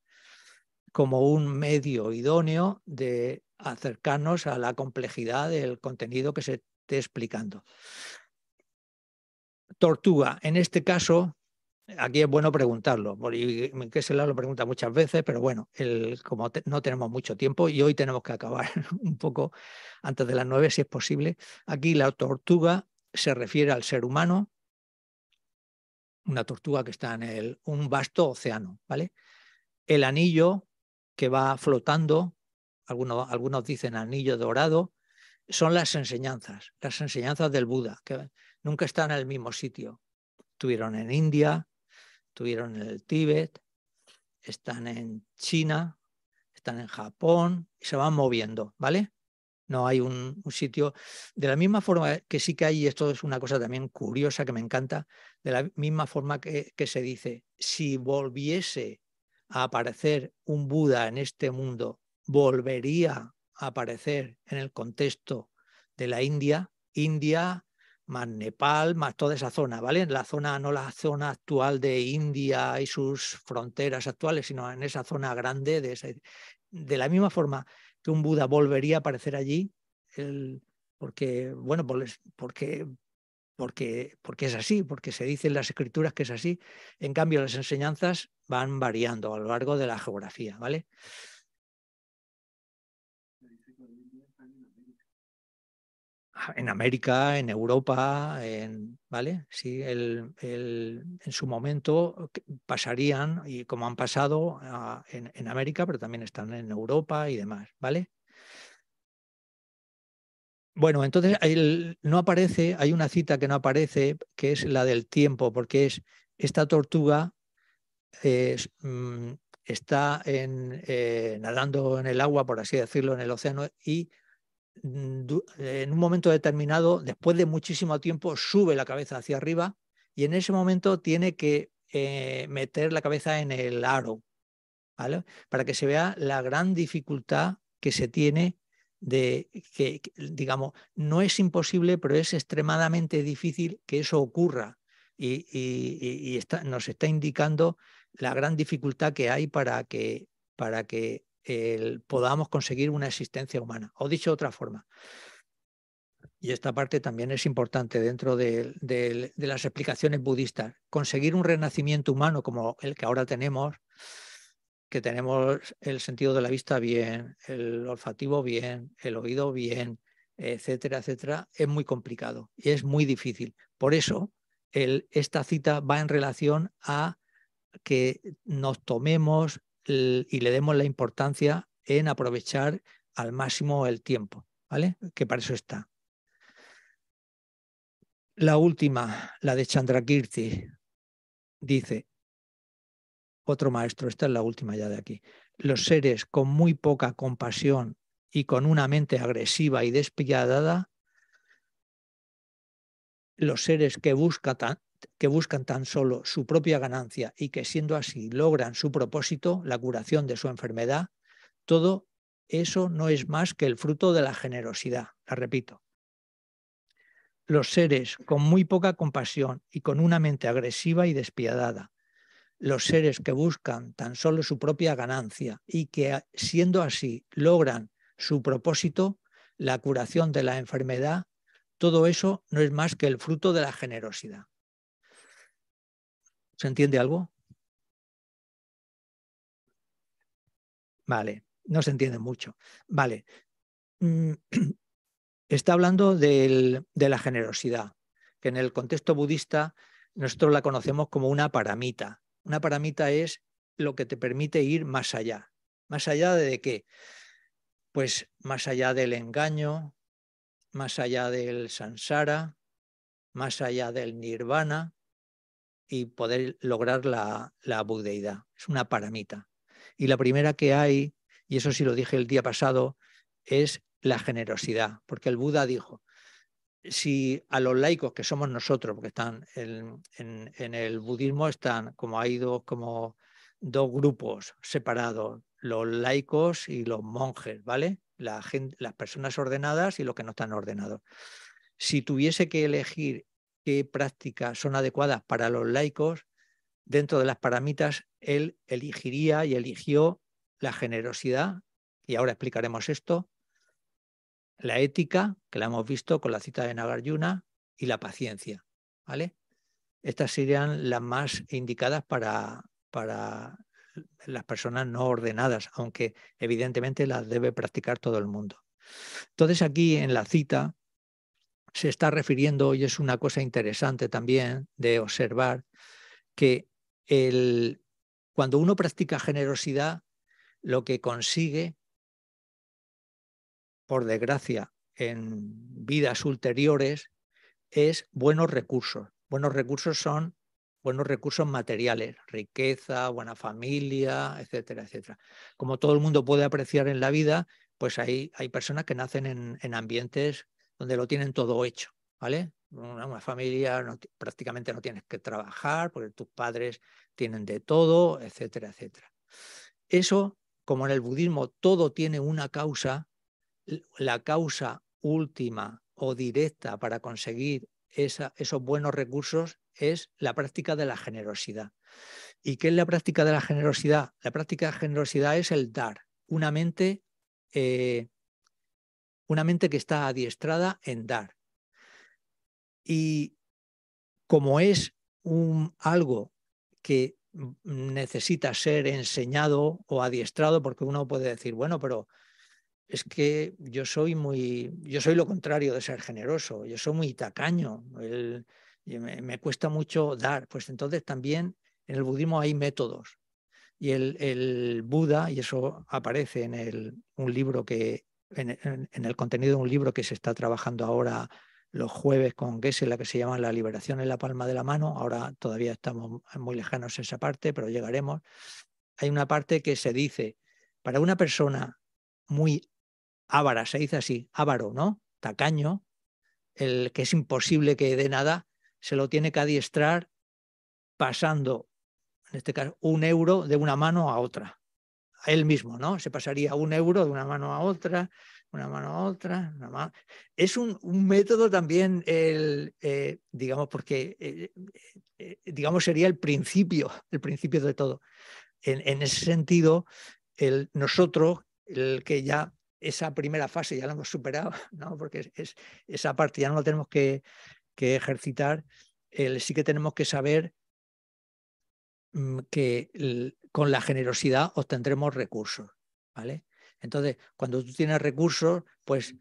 como un medio idóneo de acercarnos a la complejidad del contenido que se esté explicando. Tortuga, en este caso, aquí es bueno preguntarlo, porque que se lo pregunta muchas veces, pero bueno, como no tenemos mucho tiempo y hoy tenemos que acabar un poco antes de las nueve, si es posible. Aquí la tortuga se refiere al ser humano, una tortuga que está en un vasto océano, ¿vale? El anillo que va flotando algunos, dicen anillo dorado, son las enseñanzas, las enseñanzas del Buda, que nunca están en el mismo sitio. Estuvieron en India, estuvieron en el Tíbet, están en China, están en Japón y se van moviendo, ¿vale? No hay un, sitio. De la misma forma que sí que hay, y esto es una cosa también curiosa que me encanta, de la misma forma que se dice, si volviese a aparecer un Buda en este mundo volvería a aparecer en el contexto de la India, India más Nepal, más toda esa zona, ¿vale? La zona, no la zona actual de India y sus fronteras actuales, sino en esa zona grande, de, de la misma forma que un Buda volvería a aparecer allí, porque, bueno, porque, porque, porque es así, porque se dice en las escrituras que es así. En cambio, las enseñanzas van variando a lo largo de la geografía, ¿vale? En América, en Europa, en, ¿vale? Sí, el, en su momento pasarían, y como han pasado en, América, pero también están en Europa y demás, ¿vale? Bueno, entonces no aparece, hay una cita que no aparece, que es la del tiempo, porque es esta tortuga mm, está en, eh, nadando en el agua, por así decirlo, en el océano, y en un momento determinado, después de muchísimo tiempo, sube la cabeza hacia arriba y en ese momento tiene que eh, meter la cabeza en el aro, ¿vale? Para que se vea la gran dificultad que se tiene de que, digamos, no es imposible, pero es extremadamente difícil que eso ocurra. Y, nos está indicando la gran dificultad que hay para que, para que podamos conseguir una existencia humana. O dicho de otra forma, y esta parte también es importante dentro de, las explicaciones budistas, conseguir un renacimiento humano como el que ahora tenemos, que tenemos el sentido de la vista bien, el olfativo bien, el oído bien, etcétera, etcétera, es muy complicado y es muy difícil. Por eso, esta cita va en relación a que nos tomemos y le demos la importancia en aprovechar al máximo el tiempo, ¿vale? Que para eso está. La última, la de Chandrakirti, dice, otro maestro, esta es la última ya de aquí, los seres con muy poca compasión y con una mente agresiva y despiadada, los seres que buscan que buscan tan solo su propia ganancia y que siendo así logran su propósito, la curación de su enfermedad, todo eso no es más que el fruto de la generosidad. La repito. Los seres con muy poca compasión y con una mente agresiva y despiadada, los seres que buscan tan solo su propia ganancia y que siendo así logran su propósito, la curación de la enfermedad, todo eso no es más que el fruto de la generosidad. ¿Se entiende algo? Vale, no se entiende mucho. Vale. Mm, está hablando de la generosidad, que en el contexto budista nosotros la conocemos como una paramita. Una paramita es lo que te permite ir más allá. ¿Más allá de qué? Pues más allá del engaño, más allá del sansara, más allá del nirvana, y poder lograr la, la budeidad. Es una paramita. Y la primera que hay, y eso sí lo dije el día pasado, es la generosidad, porque el Buda dijo, si a los laicos que somos nosotros, porque están en, en, el budismo están como hay dos, como dos grupos separados, los laicos y los monjes, ¿vale? La las personas ordenadas y los que no están ordenados. Si tuviese que elegir prácticas son adecuadas para los laicos, dentro de las paramitas, él elegiría y eligió la generosidad, y ahora explicaremos esto, la ética, que la hemos visto con la cita de Nagarjuna, y la paciencia. ¿vale? Estas serían las más indicadas para, para las personas no ordenadas, aunque evidentemente las debe practicar todo el mundo. Entonces aquí en la cita se está refiriendo, y es una cosa interesante también de observar, que el, cuando uno practica generosidad, lo que consigue, por desgracia, en vidas ulteriores, es buenos recursos. Buenos recursos son buenos recursos materiales, riqueza, buena familia, etcétera, etcétera. Como todo el mundo puede apreciar en la vida, pues hay, hay personas que nacen en, en ambientes donde lo tienen todo hecho, ¿vale? Una, familia prácticamente no tienes que trabajar porque tus padres tienen de todo, etcétera, etcétera. Eso, como en el budismo todo tiene una causa, la causa última o directa para conseguir esos buenos recursos es la práctica de la generosidad. ¿Y qué es la práctica de la generosidad? La práctica de generosidad es el dar, una mente eh, una mente que está adiestrada en dar. Y como es un, algo que necesita ser enseñado o adiestrado, porque uno puede decir, bueno, pero es que yo soy muy, yo soy lo contrario de ser generoso, yo soy muy tacaño, me, cuesta mucho dar. Pues entonces también en el budismo hay métodos. Y el, el Buda, y eso aparece en el, un libro que en, el contenido de un libro que se está trabajando ahora los jueves con la que se llama La liberación en la palma de la mano. Ahora todavía estamos muy lejanos a esa parte, pero llegaremos. Hay una parte que se dice, para una persona muy ávara, se dice así, ávaro, ¿no? Tacaño, el que es imposible que dé nada, se lo tiene que adiestrar pasando, en este caso, un euro de una mano a otra él mismo, ¿no? Se pasaría un euro de una mano a otra, una mano a otra. Es un, método también, el, eh, digamos, porque, eh, eh, digamos, sería el principio, el principio de todo. En, ese sentido, el, nosotros, el que ya esa primera fase ya la hemos superado, ¿no? porque es, esa parte ya no la tenemos que, que ejercitar, el, sí que tenemos que saber mm, que con la generosidad obtendremos recursos. ¿vale? Entonces, cuando tú tienes recursos, pues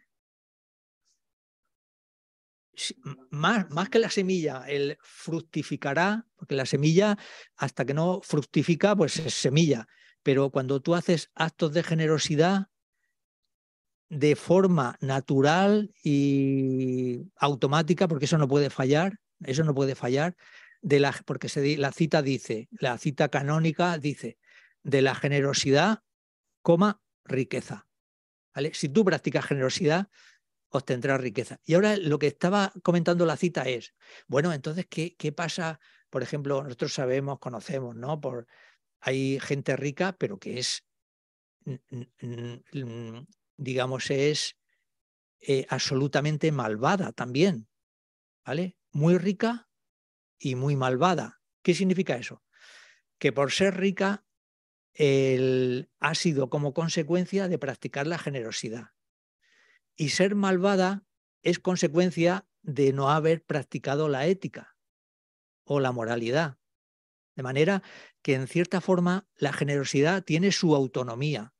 más, más, que la semilla, el fructificará, porque la semilla, hasta que no fructifica, pues es semilla. Pero cuando tú haces actos de generosidad de forma natural y automática, porque eso no puede fallar, eso no puede fallar, de la, porque se, la cita dice, la cita canónica dice, de la generosidad, coma, riqueza. Si tú practicas generosidad, obtendrá riqueza. Y ahora lo que estaba comentando la cita es, bueno, entonces, ¿qué, qué pasa? Por ejemplo, nosotros sabemos, conocemos, ¿no? Por, hay gente rica, pero que es, digamos, es eh, absolutamente malvada también, ¿vale? Muy rica y muy malvada. ¿Qué significa eso? Que por ser rica ha sido como consecuencia de practicar la generosidad. Y ser malvada es consecuencia de no haber practicado la ética o la moralidad. De manera que en cierta forma la generosidad tiene su autonomía.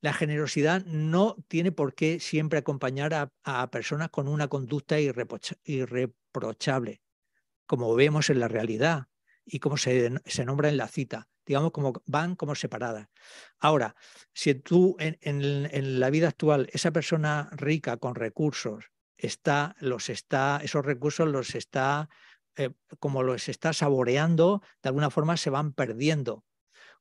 La generosidad no tiene por qué siempre acompañar a, personas con una conducta irreprochable, como vemos en la realidad y como se, nombra en la cita. Digamos, como van como separadas. Ahora, si tú en, la vida actual, esa persona rica con recursos, está, los está, esos recursos los está eh, como los está saboreando, de alguna forma se van perdiendo.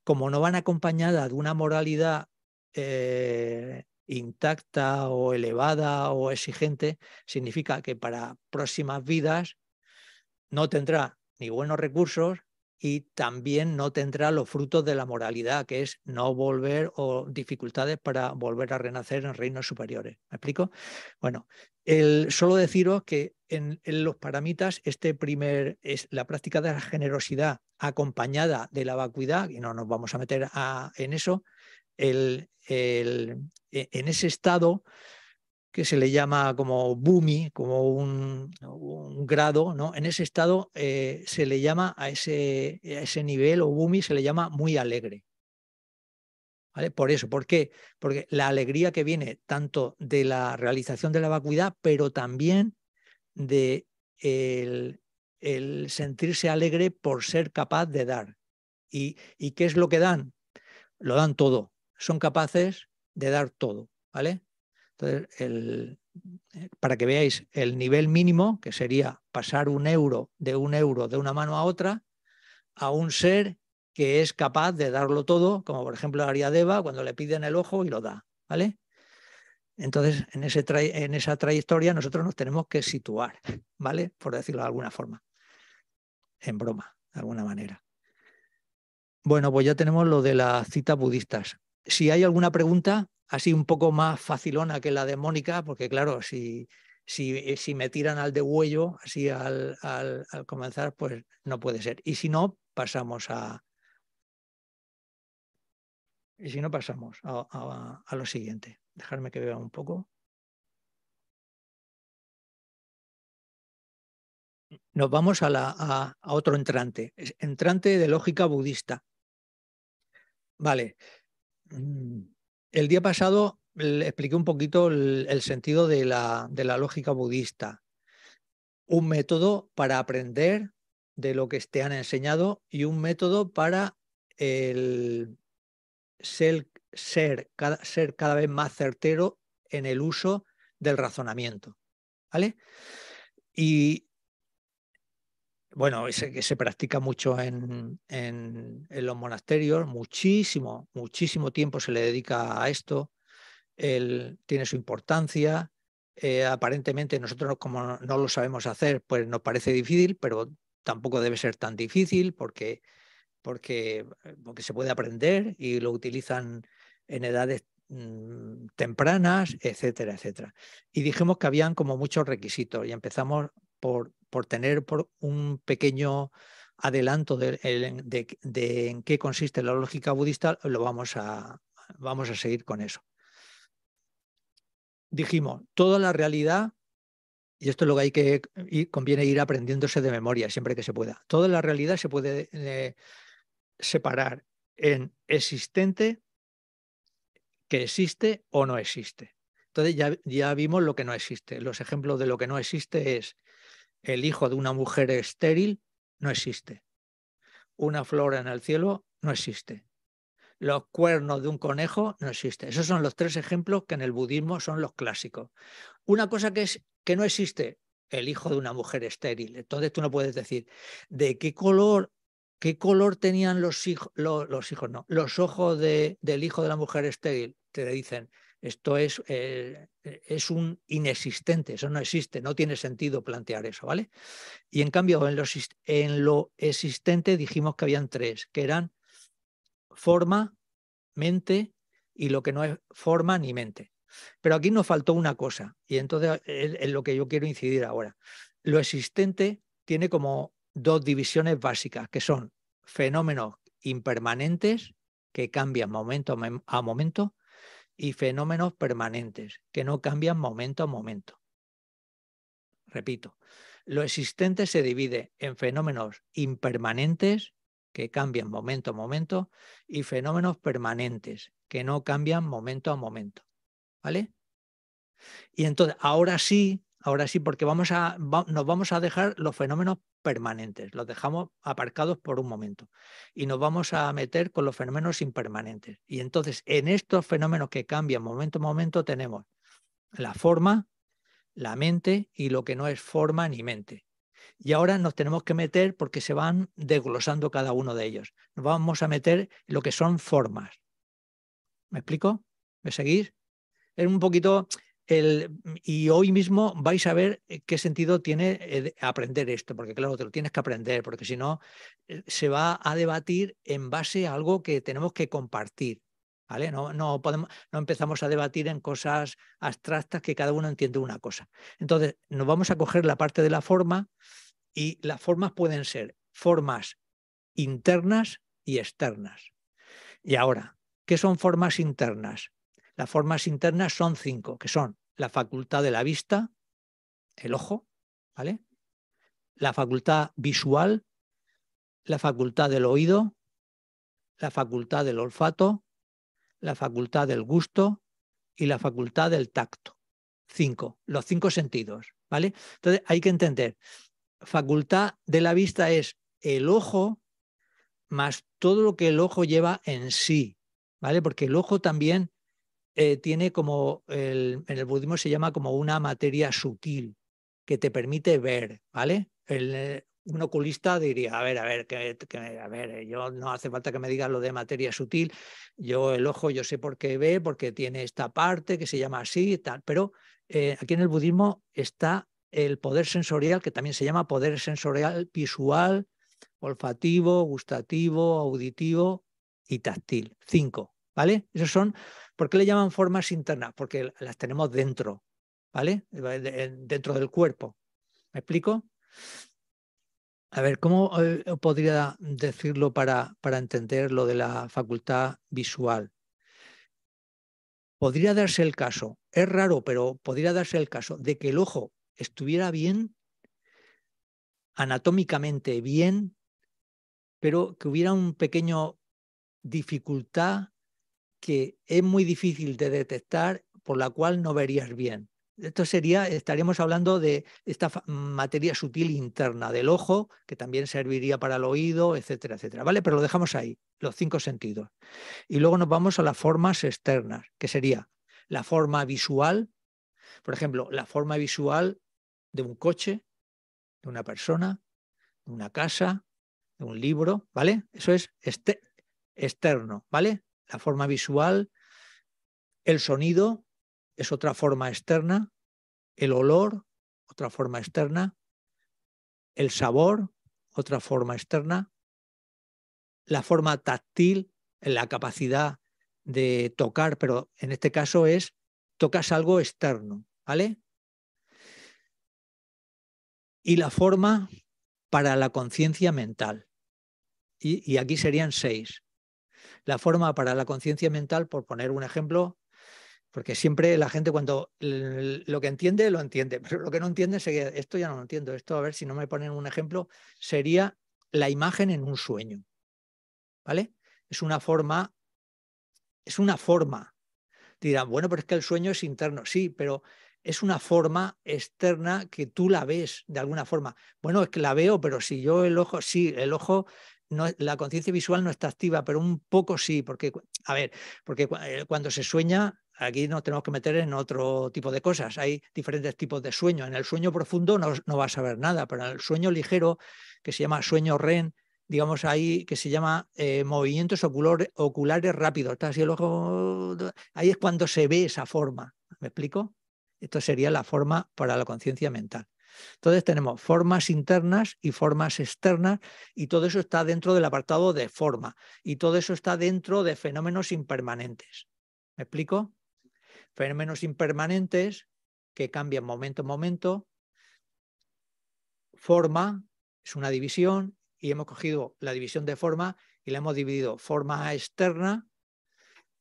Como no van acompañadas de una moralidad eh, intacta o elevada o exigente, significa que para próximas vidas no tendrá ni buenos recursos y también no tendrá los frutos de la moralidad, que es no volver o dificultades para volver a renacer en reinos superiores. ¿Me explico? Bueno, el, solo deciros que en, los paramitas este primer es la práctica de la generosidad acompañada de la vacuidad, y no nos vamos a meter en eso, el, e, en ese estado que se le llama como bumi, como un, grado, ¿no? En ese estado eh, se le llama a ese, a ese nivel o bumi se le llama muy alegre. ¿Vale? Por eso, ¿por qué? Porque la alegría que viene tanto de la realización de la vacuidad, pero también de el, sentirse alegre por ser capaz de dar. ¿Y, ¿Y qué es lo que dan? Lo dan todo. Son capaces de dar todo, ¿vale? Entonces, eh, para que veáis el nivel mínimo, que sería pasar un euro de un euro de una mano a otra, a un ser que es capaz de darlo todo, como por ejemplo Ariadeva cuando le piden el ojo y lo da. ¿vale? Entonces, en, ese en esa trayectoria nosotros nos tenemos que situar, ¿vale? Por decirlo de alguna forma. En broma, de alguna manera. Bueno, pues ya tenemos lo de las citas budistas. Si hay alguna pregunta, así un poco más facilona que la de Mónica, porque claro, si, si, eh, si me tiran al de huello, así al, al, comenzar, pues no puede ser. Y si no, pasamos a... Y si no, pasamos a, a, lo siguiente. Dejarme que vea un poco. Nos vamos a, la, a, otro entrante, entrante de lógica budista. Vale. El día pasado le expliqué un poquito el, sentido de la, de la, lógica budista. Un método para aprender de lo que te han enseñado y un método para el ser, ser, cada, ser cada vez más certero en el uso del razonamiento. ¿Vale? Bueno, ese que se practica mucho en, los monasterios, muchísimo, muchísimo tiempo se le dedica a esto, tiene su importancia. Eh, aparentemente nosotros como no lo sabemos hacer, pues nos parece difícil, pero tampoco debe ser tan difícil porque, porque, porque se puede aprender y lo utilizan en edades mm, tempranas, etcétera, etcétera. Y dijimos que habían como muchos requisitos y empezamos por, por tener un pequeño adelanto de, en qué consiste la lógica budista, lo vamos a, vamos a seguir con eso. Dijimos, toda la realidad, y esto es lo que hay que conviene ir aprendiéndose de memoria siempre que se pueda, toda la realidad se puede eh, separar en existente, que existe o no existe. Entonces ya, ya vimos lo que no existe. Los ejemplos de lo que no existe es el hijo de una mujer estéril no existe. Una flor en el cielo no existe. Los cuernos de un conejo no existe. Esos son los tres ejemplos que en el budismo son los clásicos. Una cosa que, es, que no existe, el hijo de una mujer estéril. Entonces tú no puedes decir de qué color, qué color tenían los hijos, los, hijos no, los ojos de, del hijo de la mujer estéril. Te dicen Esto es, eh, es un inexistente, eso no existe, no tiene sentido plantear eso, ¿vale? Y en cambio, en lo, en lo existente dijimos que habían tres, que eran forma, mente y lo que no es forma ni mente. Pero aquí nos faltó una cosa, y entonces es lo que yo quiero incidir ahora. Lo existente tiene como dos divisiones básicas, que son fenómenos impermanentes que cambian momento a momento y fenómenos permanentes que no cambian momento a momento. Repito, lo existente se divide en fenómenos impermanentes que cambian momento a momento y fenómenos permanentes que no cambian momento a momento. ¿Vale? Y entonces, ahora sí, ahora sí, porque vamos a, nos vamos a dejar los fenómenos permanentes, los dejamos aparcados por un momento y nos vamos a meter con los fenómenos impermanentes. Y entonces, en estos fenómenos que cambian momento a momento, tenemos la forma, la mente y lo que no es forma ni mente. Y ahora nos tenemos que meter porque se van desglosando cada uno de ellos. Nos vamos a meter lo que son formas. ¿Me explico? ¿Me seguís? Es un poquito y hoy mismo vais a ver eh, qué sentido tiene eh, aprender esto, porque claro, te lo tienes que aprender, porque si no, eh, se va a debatir en base a algo que tenemos que compartir. ¿Vale? No, no, podemos, no empezamos a debatir en cosas abstractas que cada uno entiende una cosa. Entonces, nos vamos a coger la parte de la forma y las formas pueden ser formas internas y externas. Y ahora, ¿qué son formas internas? Las formas internas son cinco, que son la facultad de la vista, el ojo, ¿vale? La facultad visual, la facultad del oído, la facultad del olfato, la facultad del gusto y la facultad del tacto. Cinco, los cinco sentidos, ¿vale? Entonces hay que entender, facultad de la vista es el ojo más todo lo que el ojo lleva en sí, ¿vale? Porque el ojo también eh, tiene como, en el budismo se llama como una materia sutil que te permite ver, ¿vale? El, eh, un oculista diría, a ver, a ver, que, a ver, eh, yo no hace falta que me digas lo de materia sutil, yo el ojo yo sé por qué ve, porque tiene esta parte que se llama así y tal, pero aquí en el budismo está el poder sensorial, que también se llama poder sensorial visual, olfativo, gustativo, auditivo y táctil. Cinco, ¿vale? Esos son ¿Por qué le llaman formas internas? Porque las tenemos dentro, ¿vale? Dentro del cuerpo. ¿Me explico? A ver, ¿cómo eh, podría decirlo para, para entender lo de la facultad visual? Podría darse el caso, es raro, pero podría darse el caso de que el ojo estuviera bien, anatómicamente bien, pero que hubiera un pequeño dificultad que es muy difícil de detectar, por la cual no verías bien. Esto sería, estaríamos hablando de esta materia sutil interna del ojo, que también serviría para el oído, etcétera, etcétera. ¿Vale? Pero lo dejamos ahí, los cinco sentidos. Y luego nos vamos a las formas externas, que sería la forma visual, por ejemplo, la forma visual de un coche, de una persona, de una casa, de un libro, ¿vale? Eso es externo, ¿vale? La forma visual, el sonido es otra forma externa, el olor, otra forma externa, el sabor, otra forma externa, la forma táctil, la capacidad de tocar, pero en este caso es tocas algo externo, ¿vale? Y la forma para la conciencia mental. Y, y, aquí serían seis la forma para la conciencia mental, por poner un ejemplo, porque siempre la gente cuando lo que entiende, lo entiende, pero lo que no entiende, esto ya no lo entiendo, esto a ver si no me ponen un ejemplo, sería la imagen en un sueño. ¿Vale? Es una forma, es una forma. Dirán, bueno, pero es que el sueño es interno, sí, pero es una forma externa que tú la ves de alguna forma. Bueno, es que la veo, pero si yo el ojo, sí, el ojo la conciencia visual no está activa, pero un poco sí, porque, a ver, porque eh, cuando se sueña, aquí nos tenemos que meter en otro tipo de cosas. Hay diferentes tipos de sueño. En el sueño profundo no, no vas a ver nada, pero en el sueño ligero, que se llama sueño REN, digamos, ahí que se llama eh, movimientos oculares rápidos. Así el ojo, ahí es cuando se ve esa forma. ¿Me explico? Esto sería la forma para la conciencia mental. Entonces tenemos formas internas y formas externas y todo eso está dentro del apartado de forma y todo eso está dentro de fenómenos impermanentes. ¿Me explico? Fenómenos impermanentes que cambian momento a momento. Forma es una división y hemos cogido la división de forma y la hemos dividido forma externa,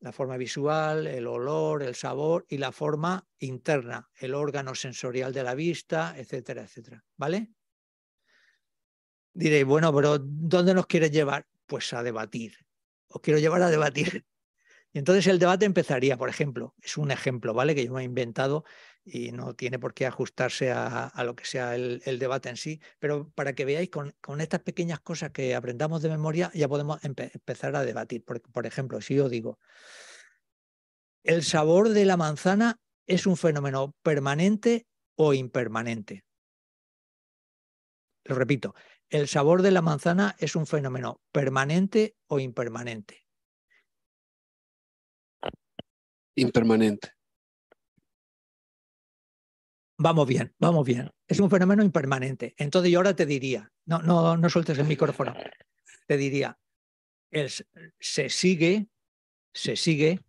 la forma visual, el olor, el sabor y la forma interna, el órgano sensorial de la vista, etcétera, etcétera. ¿Vale? Diréis, bueno, pero ¿dónde nos quieres llevar? Pues a debatir. Os quiero llevar a debatir. Y entonces el debate empezaría, por ejemplo, es un ejemplo, ¿vale? Que yo me he inventado y no tiene por qué ajustarse a, lo que sea el, debate en sí, pero para que veáis con, estas pequeñas cosas que aprendamos de memoria ya podemos empezar a debatir. Por, por ejemplo, si yo digo, ¿el sabor de la manzana es un fenómeno permanente o impermanente? Lo repito, ¿el sabor de la manzana es un fenómeno permanente o impermanente? Impermanente. Vamos bien, vamos bien. Es un fenómeno impermanente. Entonces yo ahora te diría, no, no, no sueltes el micrófono, te diría, se sigue, se sigue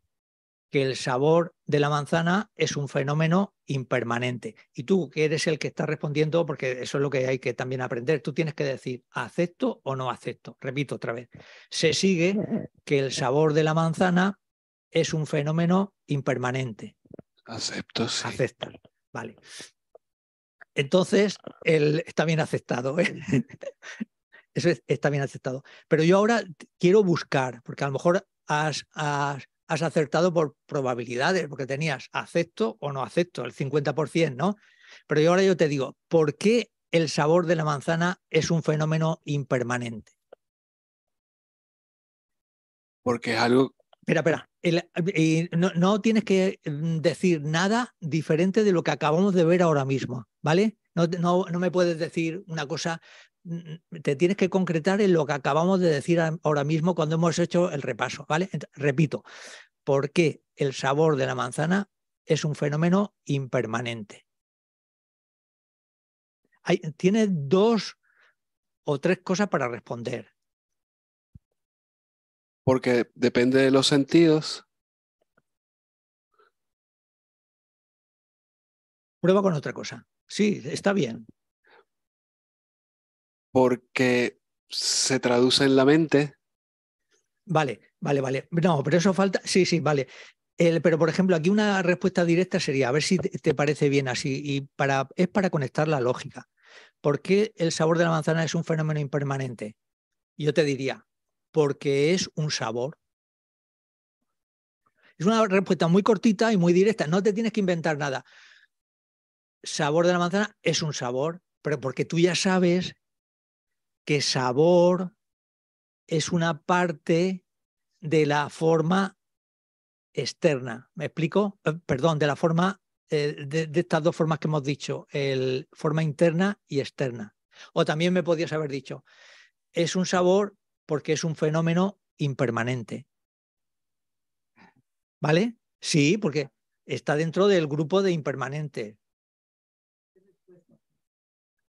que el sabor de la manzana es un fenómeno impermanente. Y tú, que eres el que está respondiendo, porque eso es lo que hay que también aprender, tú tienes que decir, ¿acepto o no acepto? Repito otra vez. Se sigue que el sabor de la manzana es un fenómeno impermanente. Acepto, sí. Acepta. Vale. Entonces, él está bien aceptado. ¿eh? Eso está bien aceptado. Pero yo ahora quiero buscar, porque a lo mejor has, has, acertado por probabilidades, porque tenías acepto o no acepto, el 50%, ¿no? Pero yo ahora yo te digo, ¿por qué el sabor de la manzana es un fenómeno impermanente? Porque es algo Espera, espera. No, tienes que mm, decir nada diferente de lo que acabamos de ver ahora mismo, ¿vale? No, me puedes decir una cosa, mm, te tienes que concretar en lo que acabamos de decir ahora mismo cuando hemos hecho el repaso, ¿vale? repito, ¿por qué el sabor de la manzana es un fenómeno impermanente? Hay, tiene dos o tres cosas para responder porque depende de los sentidos. Prueba con otra cosa. Sí, está bien. Porque se traduce en la mente. Vale, vale, vale. No, pero eso falta. Sí, sí, vale. pero, por ejemplo, aquí una respuesta directa sería, a ver si te parece bien así, y para, es para conectar la lógica. ¿Por qué el sabor de la manzana es un fenómeno impermanente? Yo te diría, porque es un sabor. Es una respuesta muy cortita y muy directa, no te tienes que inventar nada. Sabor de la manzana es un sabor, pero porque tú ya sabes que sabor es una parte de la forma externa. ¿Me explico? Eh, perdón, de la forma, eh, de, estas dos formas que hemos dicho, el, forma interna y externa. O también me podías haber dicho, es un sabor porque es un fenómeno impermanente. ¿Vale? Sí, porque está dentro del grupo de impermanente.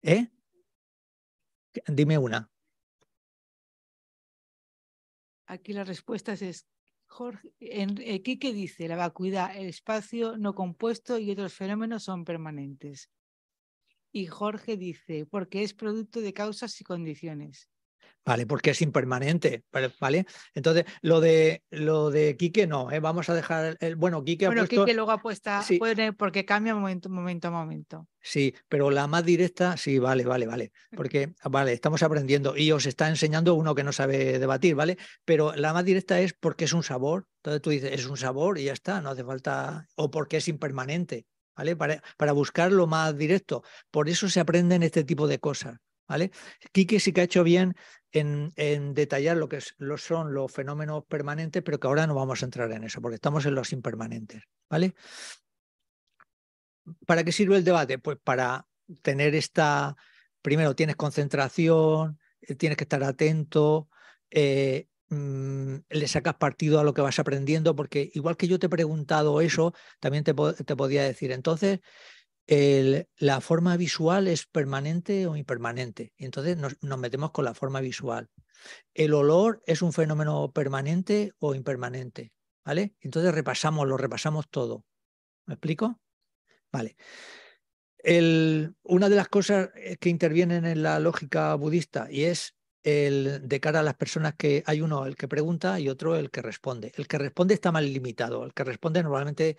¿Eh? Dime una. Aquí la respuesta es, Jorge, en, eh, ¿qué dice? La vacuidad, el espacio no compuesto y otros fenómenos son permanentes. Y Jorge dice, porque es producto de causas y condiciones. ¿Vale? Porque es impermanente, ¿vale? Entonces, lo de lo de Quique no, ¿eh? vamos a dejar el, bueno, Quique bueno, ha puesto... Quique luego apuesta, porque cambia momento, momento a momento. Sí, pero la más directa, sí, vale, vale, vale, porque, vale, estamos aprendiendo y os está enseñando uno que no sabe debatir, ¿vale? Pero la más directa es porque es un sabor, entonces tú dices, es un sabor y ya está, no hace falta, o porque es impermanente, ¿vale? Para, para buscar lo más directo. Por eso se aprenden este tipo de cosas. ¿Vale? Quique sí que ha hecho bien en, detallar lo que son los fenómenos permanentes, pero que ahora no vamos a entrar en eso, porque estamos en los impermanentes. ¿vale? ¿Para qué sirve el debate? Pues para tener esta, primero tienes concentración, eh, tienes que estar atento, eh, mm, le sacas partido a lo que vas aprendiendo, porque igual que yo te he preguntado eso, también te podía decir, entonces, ¿la forma visual es permanente o impermanente? Entonces nos, metemos con la forma visual. ¿El olor es un fenómeno permanente o impermanente? ¿Vale? Entonces repasamos, lo repasamos todo. ¿Me explico? Vale. una de las cosas eh, que intervienen en la lógica budista y es el de cara a las personas que hay uno el que pregunta y otro el que responde. El que responde está mal limitado. El que responde normalmente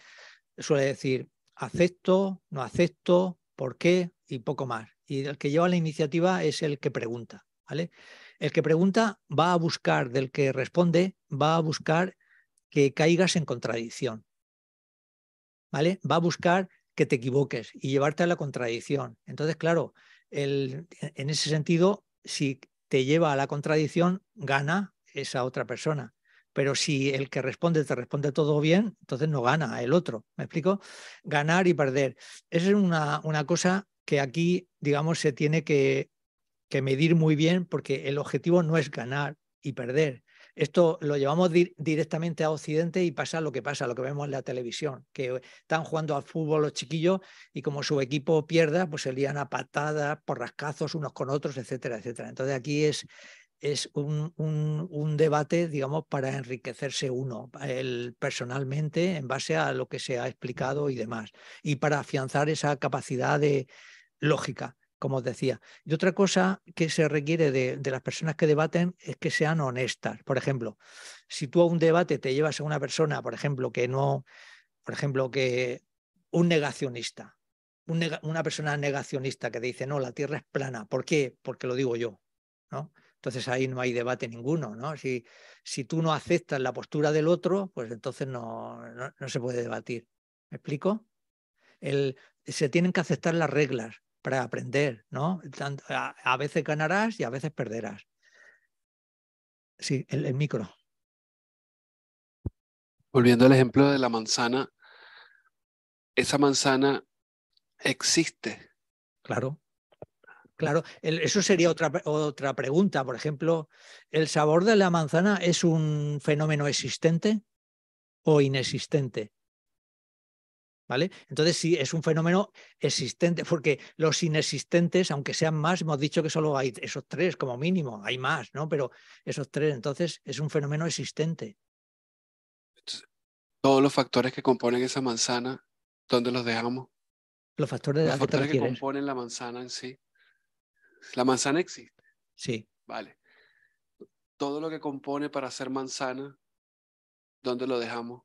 suele decir acepto, no acepto, por qué y poco más. Y el que lleva la iniciativa es el que pregunta. ¿vale? El que pregunta va a buscar del que responde, va a buscar que caigas en contradicción. ¿Vale? Va a buscar que te equivoques y llevarte a la contradicción. Entonces, claro, el, en ese sentido, si te lleva a la contradicción, gana esa otra persona. Pero si el que responde te responde todo bien, entonces no gana el otro. ¿Me explico? Ganar y perder. Esa es una, una cosa que aquí, digamos, se tiene que, que medir muy bien porque el objetivo no es ganar y perder, esto lo llevamos directamente a Occidente y pasa lo que pasa, lo que vemos en la televisión, que están jugando al fútbol los chiquillos y como su equipo pierda, pues se lían a patadas, por rascazos unos con otros, etcétera, etcétera. Entonces aquí es, es un, un, debate, digamos, para enriquecerse uno el, personalmente en base a lo que se ha explicado y demás, y para afianzar esa capacidad de lógica como os decía. Y otra cosa que se requiere de, las personas que debaten es que sean honestas. Por ejemplo, si tú a un debate te llevas a una persona, por ejemplo, que no, por ejemplo, que un negacionista, una persona negacionista que dice, no, la Tierra es plana. ¿Por qué? Porque lo digo yo. ¿no? Entonces ahí no hay debate ninguno. ¿no? Si, si tú no aceptas la postura del otro, pues entonces no, no, se puede debatir. ¿Me explico? El, se tienen que aceptar las reglas para aprender, ¿no? A, veces ganarás y a veces perderás. Sí, el, micro. Volviendo al ejemplo de la manzana, esa manzana existe. Claro, claro. eso sería otra, otra pregunta. Por ejemplo, ¿el sabor de la manzana es un fenómeno existente o inexistente? ¿Vale? Entonces sí, es un fenómeno existente, porque los inexistentes, aunque sean más, hemos dicho que solo hay esos tres como mínimo, hay más, ¿no? Pero esos tres, entonces es un fenómeno existente. Todos los factores que componen esa manzana, ¿dónde los dejamos? Los factores, los factores que componen la manzana en sí. La manzana existe. Sí. Vale. Todo lo que compone para ser manzana, ¿dónde lo dejamos?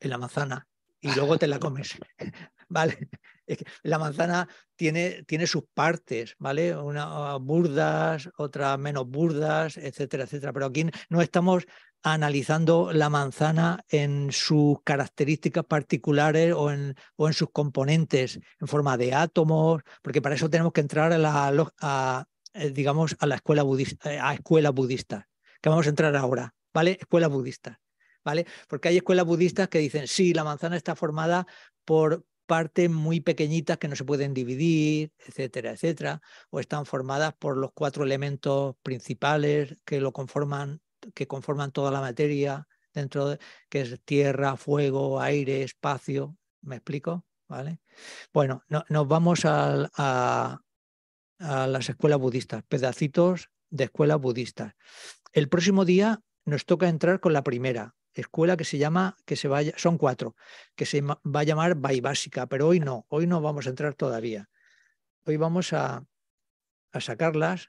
En la manzana y luego te la comes. ¿Vale? La manzana tiene, tiene sus partes, ¿vale? Una burdas, otras menos burdas, etcétera, etcétera. Pero aquí no estamos analizando la manzana en sus características particulares o en, o en sus componentes, en forma de átomos, porque para eso tenemos que entrar a la, eh, digamos, a la escuela budista, a escuela budista, que vamos a entrar ahora, ¿vale? Escuela budista. ¿vale? Porque hay escuelas budistas que dicen, sí, la manzana está formada por partes muy pequeñitas que no se pueden dividir, etcétera, etcétera, o están formadas por los cuatro elementos principales que lo conforman, que conforman toda la materia dentro de, que es tierra, fuego, aire, espacio. ¿Me explico? ¿Vale? Bueno, nos vamos a, a, las escuelas budistas, pedacitos de escuelas budistas. El próximo día nos toca entrar con la primera, escuela que se llama, que se vaya, son cuatro, que se va a llamar Básica, pero hoy no, hoy no vamos a entrar todavía. Hoy vamos a, a sacarlas,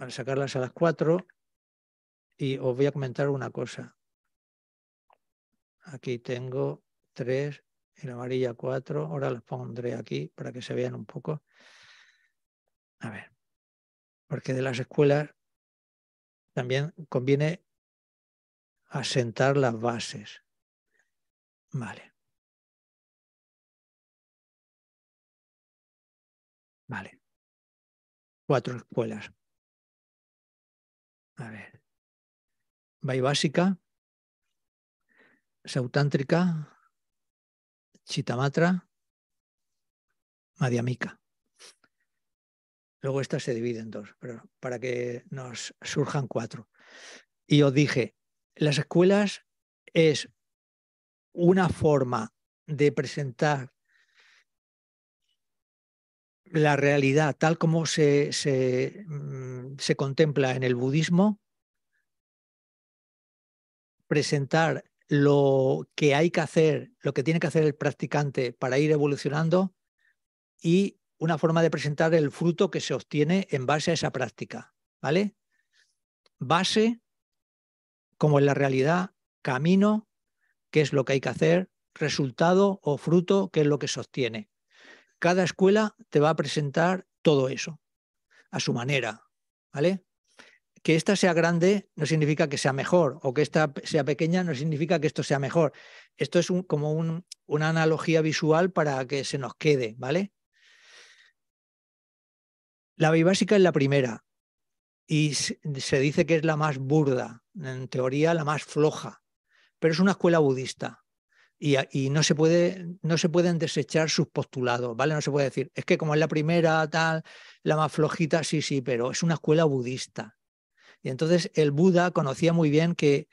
a sacarlas a las cuatro y os voy a comentar una cosa. Aquí tengo tres y la amarilla cuatro, ahora las pondré aquí para que se vean un poco. A ver, porque de las escuelas también conviene asentar las bases. Vale. Vale. Cuatro escuelas. A ver. básica Sautántrica, Chitamatra, Madhyamika. Luego esta se divide en dos, pero para que nos surjan cuatro. Y os dije, las escuelas es una forma de presentar la realidad tal como se, mm, se, contempla en el budismo, presentar lo que hay que hacer, lo que tiene que hacer el practicante para ir evolucionando y una forma de presentar el fruto que se obtiene en base a esa práctica, ¿vale? Base, como en la realidad, camino, qué es lo que hay que hacer, resultado o fruto, qué es lo que se obtiene. Cada escuela te va a presentar todo eso a su manera, ¿vale? Que esta sea grande no significa que sea mejor, o que esta sea pequeña no significa que esto sea mejor. Esto es como una analogía visual para que se nos quede, ¿vale? La básica es la primera y se dice que es la más burda, en teoría la más floja, pero es una escuela budista y, no, se puede, no se pueden desechar sus postulados, ¿vale? No se puede decir, es que como es la primera, tal, la más flojita, sí, sí, pero es una escuela budista. Y entonces el Buda conocía muy bien que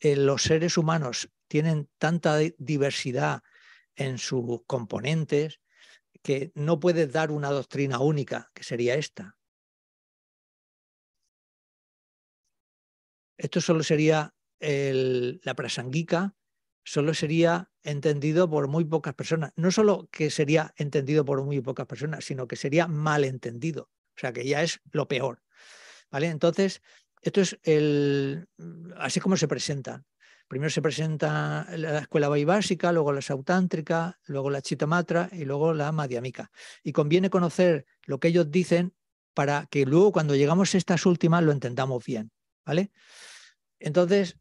eh, los seres humanos tienen tanta diversidad en sus componentes que no puedes dar una doctrina única, que sería esta. Esto solo sería la prasanguica, solo sería entendido por muy pocas personas. No solo que sería entendido por muy pocas personas, sino que sería mal entendido. O sea, que ya es lo peor. ¿Vale? Entonces, esto es el, así como se presentan. Primero se presenta la escuela básica, luego la sautántrica, luego la chitamatra y luego la madhyamika. Y conviene conocer lo que ellos dicen para que luego cuando llegamos a estas últimas lo entendamos bien. ¿Vale? Entonces,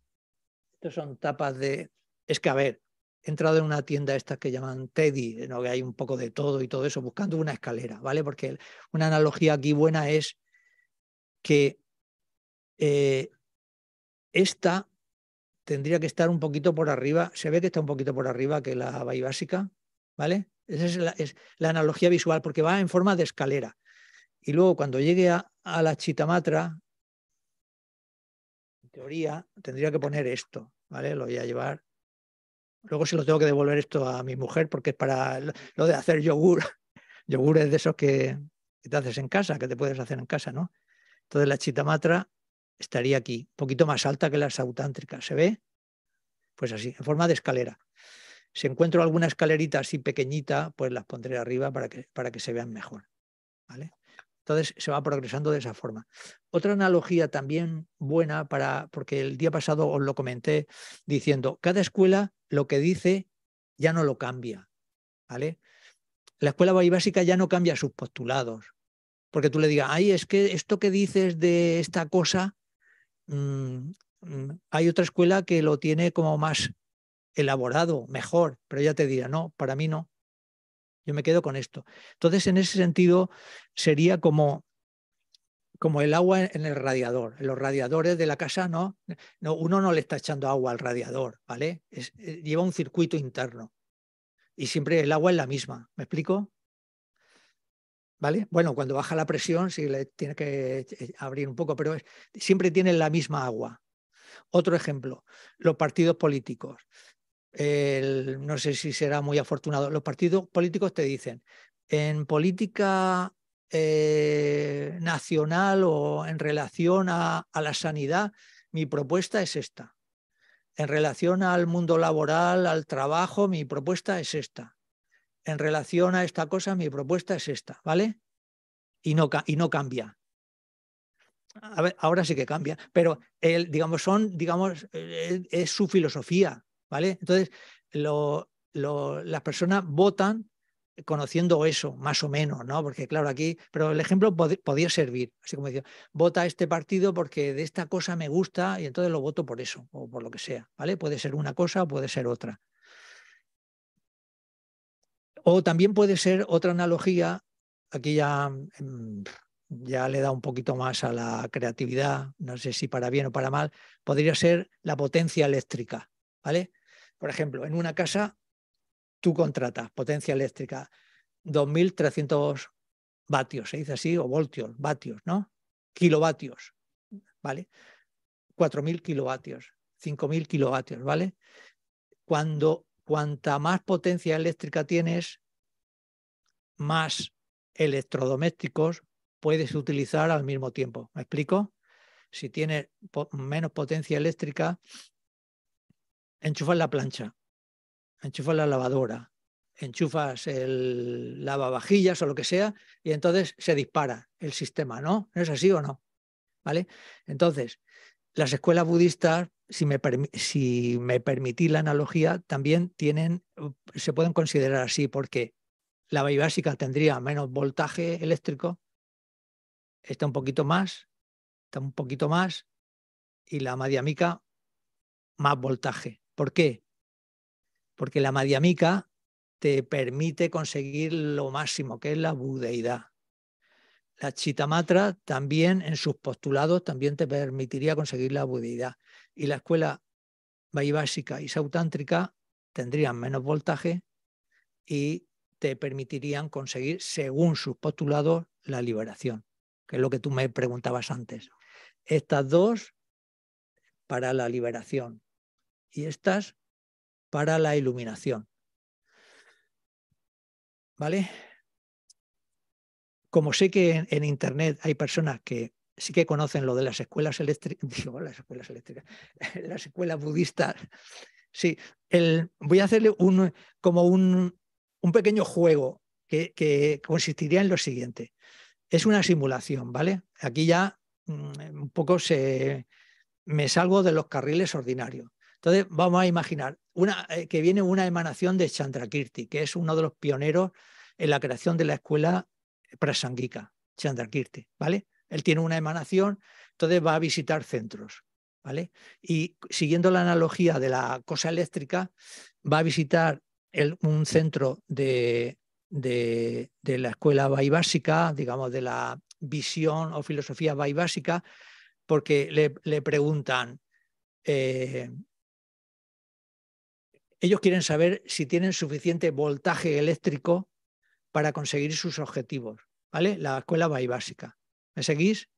estos son tapas de... Es que, a ver, he entrado en una tienda esta que llaman Teddy, ¿no? que hay un poco de todo y todo eso, buscando una escalera, ¿vale? Porque una analogía aquí buena es que eh, esta tendría que estar un poquito por arriba, se ve que está un poquito por arriba que la básica, ¿vale? Esa es la, es la, analogía visual, porque va en forma de escalera. Y luego cuando llegue a, la chitamatra, en teoría, tendría que poner esto, ¿vale? Lo voy a llevar. Luego se lo tengo que devolver esto a mi mujer porque es para lo de hacer yogur. yogur es de esos que, te haces en casa, que te puedes hacer en casa, ¿no? Entonces la chitamatra estaría aquí, un poquito más alta que la sautántrica. ¿Se ve? Pues así, en forma de escalera. Si encuentro alguna escalerita así pequeñita, pues las pondré arriba para que, para que se vean mejor. ¿vale? Entonces se va progresando de esa forma. Otra analogía también buena para, porque el día pasado os lo comenté diciendo, cada escuela lo que dice ya no lo cambia. ¿vale? La escuela básica ya no cambia sus postulados. Porque tú le digas, ay, es que esto que dices de esta cosa Mm, mm, hay otra escuela que lo tiene como más elaborado, mejor, pero ya te dirá, no, para mí no. Yo me quedo con esto. Entonces, en ese sentido, sería como, como el agua en el radiador. En los radiadores de la casa, no, no uno no le está echando agua al radiador, ¿vale? Eh, lleva un circuito interno. Y siempre el agua es la misma. ¿Me explico? ¿Vale? Bueno, cuando baja la presión sí le tiene que eh, abrir un poco, pero siempre tienen la misma agua. Otro ejemplo, los partidos políticos. no sé si será muy afortunado. Los partidos políticos te dicen, en política eh, nacional o en relación a, la sanidad, mi propuesta es esta. En relación al mundo laboral, al trabajo, mi propuesta es esta en relación a esta cosa, mi propuesta es esta, ¿vale? Y no, y no cambia. Ahora sí que cambia, pero el, digamos, son, digamos, eh, es, su filosofía, ¿vale? Entonces, las personas votan conociendo eso, más o menos, ¿no? Porque claro, aquí, pero el ejemplo podía servir, así como decía, vota este partido porque de esta cosa me gusta y entonces lo voto por eso, o por lo que sea, ¿vale? Puede ser una cosa o puede ser otra. O también puede ser otra analogía, aquí ya, mm, ya le da un poquito más a la creatividad, no sé si para bien o para mal, podría ser la potencia eléctrica. ¿vale? Por ejemplo, en una casa tú contratas potencia eléctrica 2.300 vatios, se dice así, o voltios, vatios, ¿no? Kilovatios, ¿vale? 4.000 kilovatios, 5.000 kilovatios, ¿vale? Cuando cuanta más potencia eléctrica tienes, más electrodomésticos puedes utilizar al mismo tiempo. ¿Me explico? Si tienes menos potencia eléctrica, enchufas la plancha, enchufas la lavadora, enchufas el lavavajillas o lo que sea, y entonces se dispara el sistema, ¿no? ¿No es así o no? ¿Vale? Entonces, las escuelas budistas, si me, si me permitís la analogía, también tienen, se pueden considerar así, porque la básica tendría menos voltaje eléctrico, está un poquito más, está un poquito más, y la madiamica más voltaje. ¿Por qué? Porque la madiamica te permite conseguir lo máximo, que es la budeidad. La chitamatra también en sus postulados también te permitiría conseguir la budeidad. Y la escuela básica y sautántrica tendrían menos voltaje y te permitirían conseguir, según sus postulados, la liberación, que es lo que tú me preguntabas antes. Estas dos para la liberación y estas para la iluminación. ¿Vale? Como sé que en, Internet hay personas que sí que conocen lo de las escuelas eléctricas, digo, las escuelas eléctricas, las escuelas budistas. Sí, el, voy a hacerle un, como un, un pequeño juego que, que, consistiría en lo siguiente. Es una simulación, ¿vale? Aquí ya mm, un poco se, me salgo de los carriles ordinarios. Entonces, vamos a imaginar una, eh, que viene una emanación de Chandrakirti, que es uno de los pioneros en la creación de la escuela prasangika, Chandrakirti, ¿vale? Él tiene una emanación, entonces va a visitar centros, ¿vale? Y siguiendo la analogía de la cosa eléctrica, va a visitar un centro de, de, la escuela básica, digamos, de la visión o filosofía básica, porque le, le preguntan, eh, ellos quieren saber si tienen suficiente voltaje eléctrico para conseguir sus objetivos, ¿vale? La escuela básica. ¿Me seguís?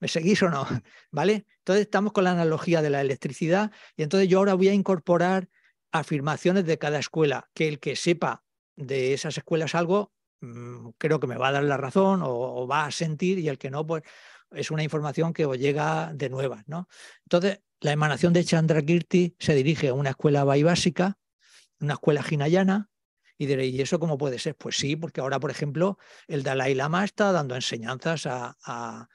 ¿Me seguís o no? ¿Vale? Entonces estamos con la analogía de la electricidad y entonces yo ahora voy a incorporar afirmaciones de cada escuela, que el que sepa de esas escuelas algo, mm, creo que me va a dar la razón o, va a sentir y el que no, pues es una información que os llega de nuevas, ¿no? Entonces, la emanación de Chandrakirti se dirige a una escuela básica, una escuela hinayana, y diréis, ¿y eso cómo puede ser? Pues sí, porque ahora, por ejemplo, el Dalai Lama está dando enseñanzas a,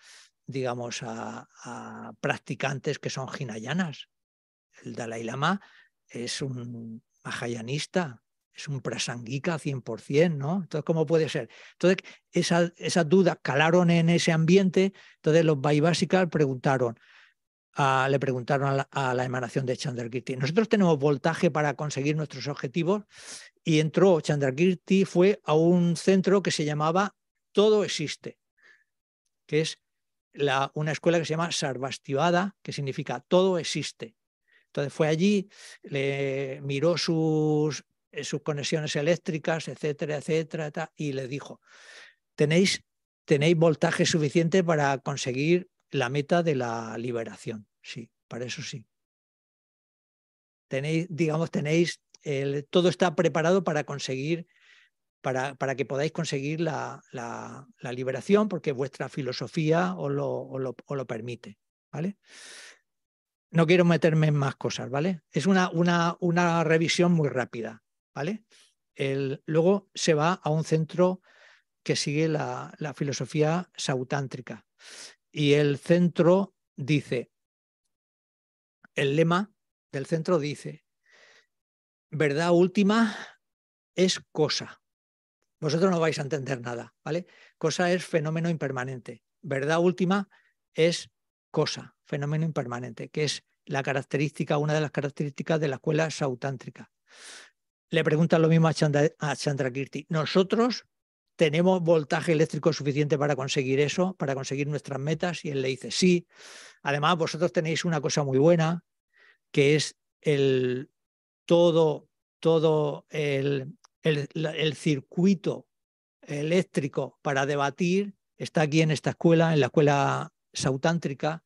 digamos, a, a, practicantes que son hinayanas. El Dalai Lama es un mahayanista, es un prasangika 100%, ¿no? Entonces, ¿cómo puede ser? Entonces, esas dudas calaron en ese ambiente, entonces los Vaivásicas preguntaron, le preguntaron a la, emanación de Chandrakirti, nosotros tenemos voltaje para conseguir nuestros objetivos y entró Chandrakirti, fue a un centro que se llamaba Todo Existe, que es una escuela que se llama Sarvastivada, que significa Todo Existe. Entonces fue allí, le miró sus, sus conexiones eléctricas, etcétera, etcétera, y le dijo, tenéis, tenéis voltaje suficiente para conseguir la meta de la liberación. Sí, para eso sí. Tenéis, digamos, tenéis, el, todo está preparado para conseguir, para, para que podáis conseguir la, la, liberación, porque vuestra filosofía os lo, lo, lo permite. ¿Vale? no quiero meterme en más cosas, ¿vale? Es una, una, una revisión muy rápida, ¿vale? El, luego se va a un centro que sigue la, la filosofía sautántrica y el centro dice, el lema del centro dice, verdad última es cosa. Vosotros no vais a entender nada, ¿vale? Cosa es fenómeno impermanente. Verdad última es cosa, fenómeno impermanente, que es la característica, una de las características de la escuela sautántrica. Le pregunta lo mismo a, Chandrakirti. Nosotros tenemos voltaje eléctrico suficiente para conseguir eso, para conseguir nuestras metas, y él le dice sí. Además, vosotros tenéis una cosa muy buena, que es el todo, todo el, el, circuito eléctrico para debatir está aquí en esta escuela, en la escuela sautántrica.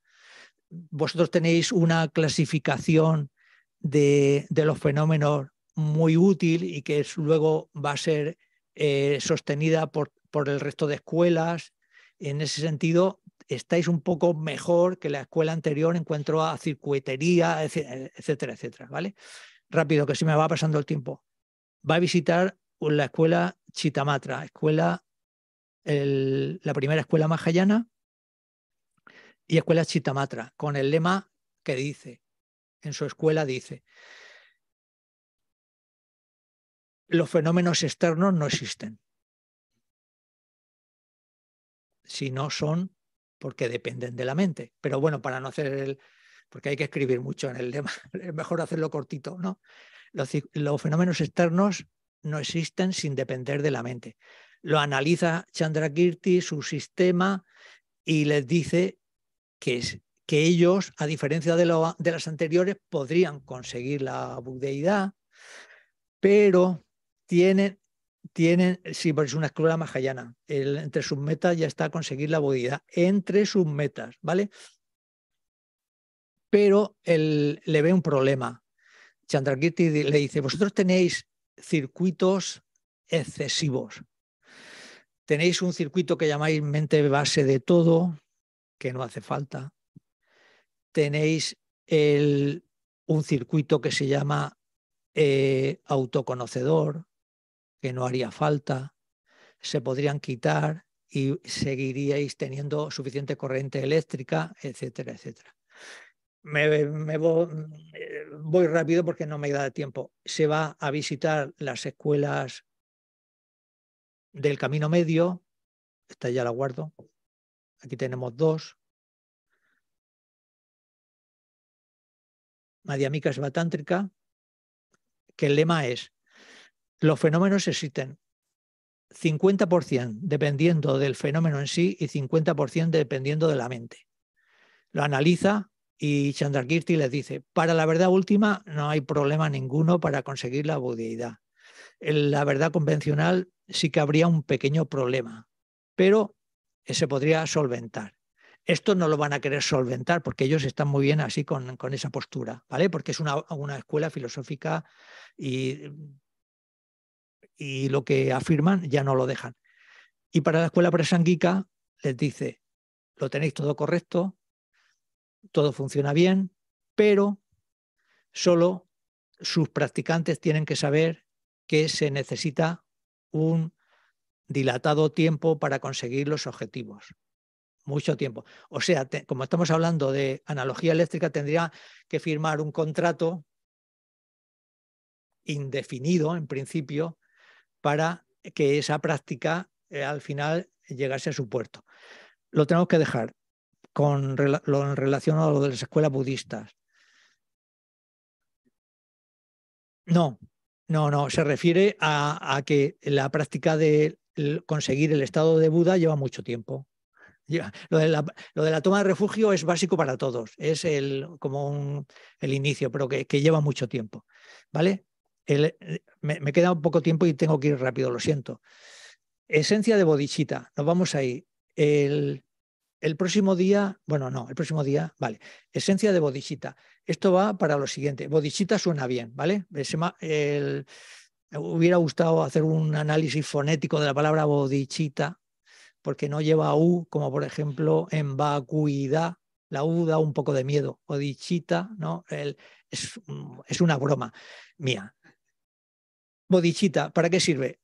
Vosotros tenéis una clasificación de, los fenómenos muy útil y que luego va a ser eh, sostenida por, por el resto de escuelas. En ese sentido, estáis un poco mejor que la escuela anterior en cuanto a circuitería, etcétera, etcétera, ¿vale? Rápido, que se me va pasando el tiempo. Va a visitar la escuela Chitamatra, escuela, la primera escuela mahayana y escuela Chitamatra, con el lema que dice, en su escuela dice, los fenómenos externos no existen. Si no son porque dependen de la mente. Pero bueno, para no hacer el, porque hay que escribir mucho en el lema, es mejor hacerlo cortito, ¿no? Los, fenómenos externos no existen sin depender de la mente. Lo analiza Chandrakirti, su sistema, y les dice que es, que ellos, a diferencia de las anteriores, podrían conseguir la budeidad, pero tienen, tienen sí, porque es una escuela mahayana, entre sus metas ya está conseguir la budeidad, entre sus metas, ¿vale? Pero él le ve un problema. Chandrakirti le dice, vosotros tenéis circuitos excesivos. Tenéis un circuito que llamáis mente base de todo, que no hace falta tenéis el, un circuito que se llama eh, autoconocedor, que no haría falta, se podrían quitar y seguiríais teniendo suficiente corriente eléctrica, etcétera, etcétera. Me, voy, voy, rápido porque no me da tiempo. Se va a visitar las escuelas del Camino Medio, esta ya la guardo, aquí tenemos dos, Madhyamika Svatántrica, que el lema es, los fenómenos existen 50% dependiendo del fenómeno en sí y 50% dependiendo de la mente. Lo analiza y Chandrakirti les dice, para la verdad última no hay problema ninguno para conseguir la budeidad. En la verdad convencional sí que habría un pequeño problema, pero se podría solventar. Esto no lo van a querer solventar porque ellos están muy bien así con, esa postura, ¿vale? Porque es una, escuela filosófica y, y lo que afirman ya no lo dejan. Y para la escuela presanguica les dice, lo tenéis todo correcto, todo funciona bien, pero solo sus practicantes tienen que saber que se necesita un dilatado tiempo para conseguir los objetivos mucho tiempo. O sea, como estamos hablando de analogía eléctrica, tendría que firmar un contrato indefinido, en principio, para que esa práctica eh, al final llegase a su puerto. Lo tenemos que dejar con lo en relación a lo de las escuelas budistas. No, no, no, se refiere a que la práctica de conseguir el estado de Buda lleva mucho tiempo. Lo de, la, toma de refugio es básico para todos, es el, como el inicio, pero que, lleva mucho tiempo. ¿Vale? Eh, me, queda un poco tiempo y tengo que ir rápido, lo siento. Esencia de bodichita, nos vamos ahí. El, próximo día, bueno, no, el próximo día, vale. Esencia de bodichita. Esto va para lo siguiente. Bodichita suena bien, ¿vale? El, hubiera gustado hacer un análisis fonético de la palabra bodichita, porque no lleva U, como por ejemplo en vacuidad, la U da un poco de miedo, o dichita, ¿no? es, una broma mía. Bodichita, ¿para qué sirve?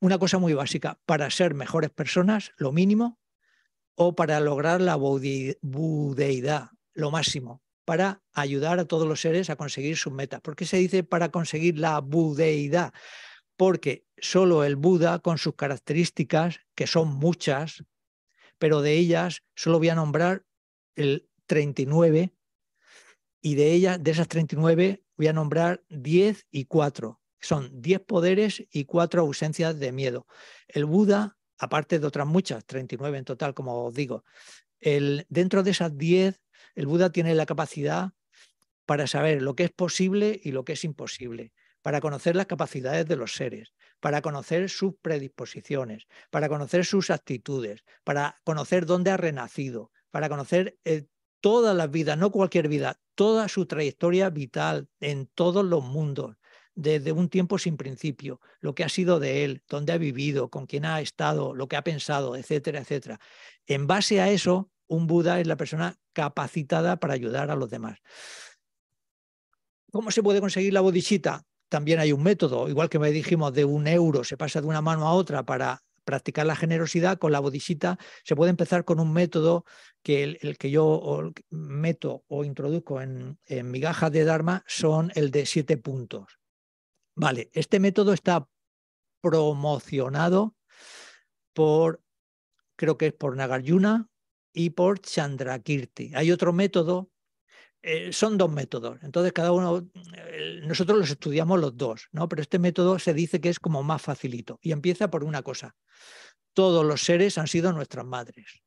Una cosa muy básica, para ser mejores personas, lo mínimo, o para lograr la budeidad, lo máximo, para ayudar a todos los seres a conseguir sus metas. ¿Por qué se dice para conseguir la budeidad? porque solo el Buda, con sus características, que son muchas, pero de ellas solo voy a nombrar el 39, y de ellas, de esas 39, voy a nombrar 10 y 4. Son 10 poderes y 4 ausencias de miedo. El Buda, aparte de otras muchas, 39 en total, como os digo, el, dentro de esas 10, el Buda tiene la capacidad para saber lo que es posible y lo que es imposible para conocer las capacidades de los seres, para conocer sus predisposiciones, para conocer sus actitudes, para conocer dónde ha renacido, para conocer eh, todas las vidas, no cualquier vida, toda su trayectoria vital en todos los mundos, desde un tiempo sin principio, lo que ha sido de él, dónde ha vivido, con quién ha estado, lo que ha pensado, etcétera, etcétera. En base a eso, un Buda es la persona capacitada para ayudar a los demás. ¿Cómo se puede conseguir la bodhisattva? También hay un método, igual que me dijimos de un euro, se pasa de una mano a otra para practicar la generosidad, con la bodhisattva se puede empezar con un método que el, que yo meto o introduzco en, en migajas de Dharma son el de siete puntos. Vale, este método está promocionado por, creo que es por Nagarjuna y por Chandrakirti. Hay otro método, eh, son dos métodos, entonces cada uno, nosotros los estudiamos los dos, ¿no? Pero este método se dice que es como más facilito y empieza por una cosa, todos los seres han sido nuestras madres.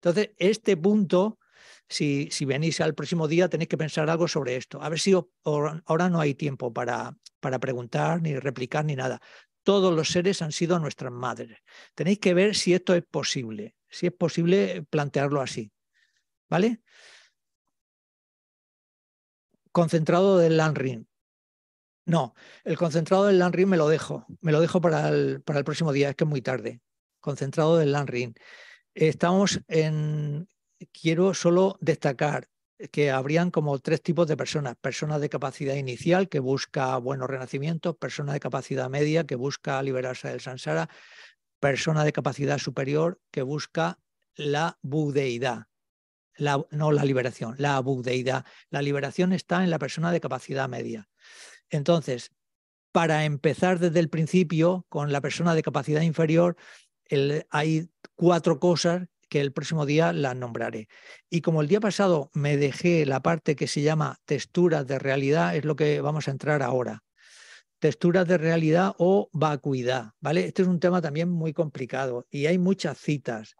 Entonces, este punto si, venís al próximo día tenéis que pensar algo sobre esto. A ver si ahora no hay tiempo para, para preguntar, ni replicar, ni nada. Todos los seres han sido nuestras madres. Tenéis que ver si esto es posible, si es posible plantearlo así. ¿Vale? Concentrado del Landring. No, el concentrado del Landring me lo dejo. Me lo dejo para el, para el próximo día, es que es muy tarde. Concentrado del Landring. Estamos en, quiero solo destacar que habrían como tres tipos de personas. Personas de capacidad inicial que busca buenos renacimientos, persona de capacidad media que busca liberarse del samsara, persona de capacidad superior que busca la budeidad. La, no la liberación, la budeidad. La liberación está en la persona de capacidad media. Entonces, para empezar desde el principio, con la persona de capacidad inferior, hay cuatro cosas que el próximo día la nombraré. Y como el día pasado me dejé la parte que se llama texturas de realidad, es lo que vamos a entrar ahora. Texturas de realidad o vacuidad, ¿vale? Este es un tema también muy complicado y hay muchas citas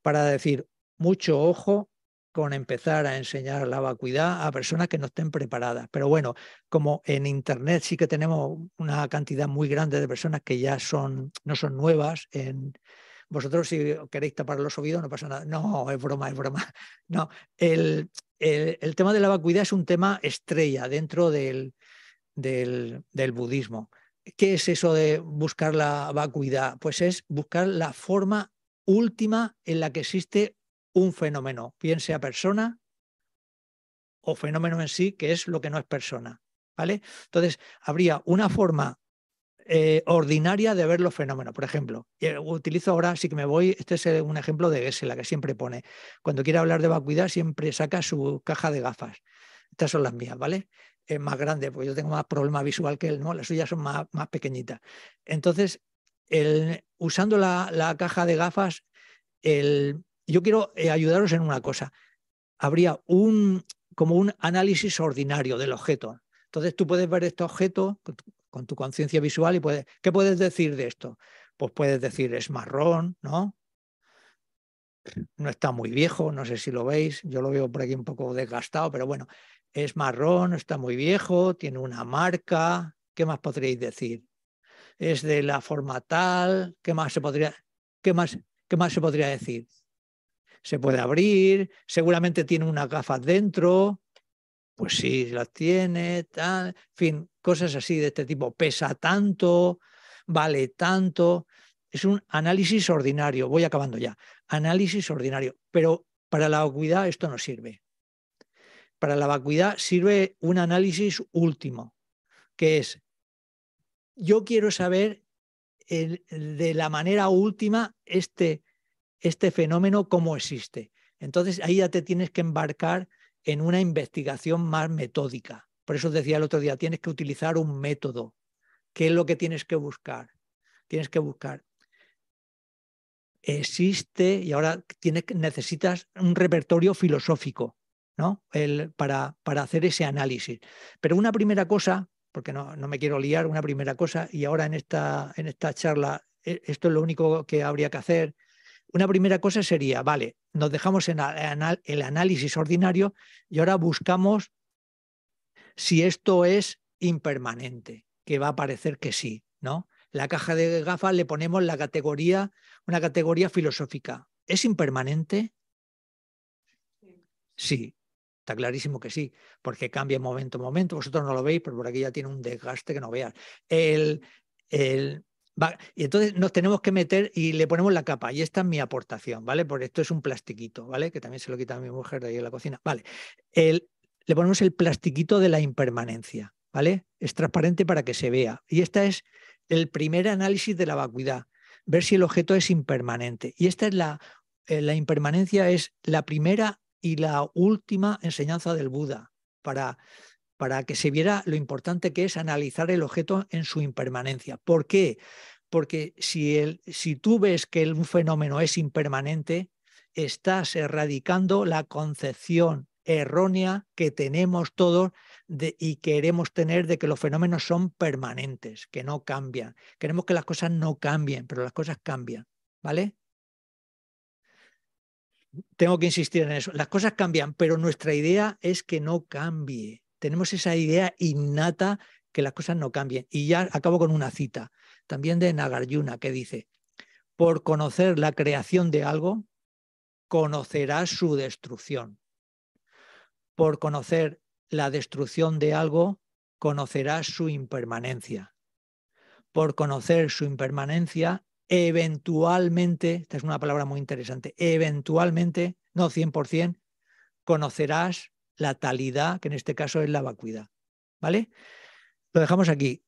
para decir mucho ojo con empezar a enseñar la vacuidad a personas que no estén preparadas. Pero bueno, como en Internet sí que tenemos una cantidad muy grande de personas que ya son, no son nuevas en, vosotros si queréis tapar los oídos no pasa nada. No, es broma, es broma. No, el, el, tema de la vacuidad es un tema estrella dentro del, del, del budismo. ¿Qué es eso de buscar la vacuidad? Pues es buscar la forma última en la que existe un fenómeno, bien sea persona o fenómeno en sí, que es lo que no es persona. ¿vale? Entonces, habría una forma eh, ordinaria de ver los fenómenos. Por ejemplo, eh, utilizo ahora, sí que me voy, este es eh, un ejemplo de la que siempre pone. Cuando quiere hablar de vacuidad, siempre saca su caja de gafas. Estas son las mías, ¿vale? Es más grande, porque yo tengo más problema visual que él, ¿no? Las suyas son más, pequeñitas. Entonces, el, usando la, caja de gafas, el, yo quiero ayudaros en una cosa. Habría un, como un análisis ordinario del objeto. Entonces tú puedes ver este objeto con tu conciencia visual y puedes, ¿qué puedes decir de esto? Pues puedes decir es marrón, ¿no? No está muy viejo, no sé si lo veis, yo lo veo por aquí un poco desgastado, pero bueno, es marrón, está muy viejo, tiene una marca, ¿qué más podríais decir? Es de la forma tal, ¿qué más se podría, qué más, qué más se podría decir? Se puede abrir, seguramente tiene unas gafas dentro, pues sí, las tiene, tal, en fin, cosas así de este tipo. Pesa tanto, vale tanto. Es un análisis ordinario. Voy acabando ya. Análisis ordinario. Pero para la vacuidad esto no sirve. Para la vacuidad sirve un análisis último, que es, yo quiero saber de la manera última este, este fenómeno cómo existe. Entonces ahí ya te tienes que embarcar en una investigación más metódica. Por eso decía el otro día, tienes que utilizar un método. ¿Qué es lo que tienes que buscar? Tienes que buscar. Existe, y ahora tienes, necesitas un repertorio filosófico ¿no? El, para, para hacer ese análisis. Pero una primera cosa, porque no, no, me quiero liar, una primera cosa, y ahora en esta, en esta charla, e, esto es lo único que habría que hacer, una primera cosa sería, vale, nos dejamos en el análisis ordinario y ahora buscamos si esto es impermanente. que va a parecer que sí, ¿no? La caja de gafas le ponemos la categoría, una categoría filosófica. ¿Es impermanente? Sí, está clarísimo que sí, porque cambia momento a momento. Vosotros no lo veis, pero por aquí ya tiene un desgaste que no veas. El, el, y entonces nos tenemos que meter y le ponemos la capa. Y esta es mi aportación, ¿vale? Porque esto es un plastiquito, ¿vale? Que también se lo quita a mi mujer de ahí en la cocina. Vale. El, le ponemos el plastiquito de la impermanencia, ¿vale? Es transparente para que se vea. Y este es el primer análisis de la vacuidad, ver si el objeto es impermanente. Y esta es la, eh, la impermanencia es la primera y la última enseñanza del Buda para, para que se viera lo importante que es analizar el objeto en su impermanencia. ¿Por qué? Porque si, el, si tú ves que un fenómeno es impermanente, estás erradicando la concepción errónea que tenemos todos y queremos tener de que los fenómenos son permanentes, que no cambian. Queremos que las cosas no cambien, pero las cosas cambian, ¿vale? Tengo que insistir en eso. Las cosas cambian, pero nuestra idea es que no cambie. Tenemos esa idea innata que las cosas no cambien. Y ya acabo con una cita, también de Nagarjuna, que dice, por conocer la creación de algo, conocerás su destrucción por conocer la destrucción de algo, conocerás su impermanencia. Por conocer su impermanencia, eventualmente, esta es una palabra muy interesante, eventualmente, no 100%, conocerás la talidad, que en este caso es la vacuidad. ¿Vale? Lo dejamos aquí.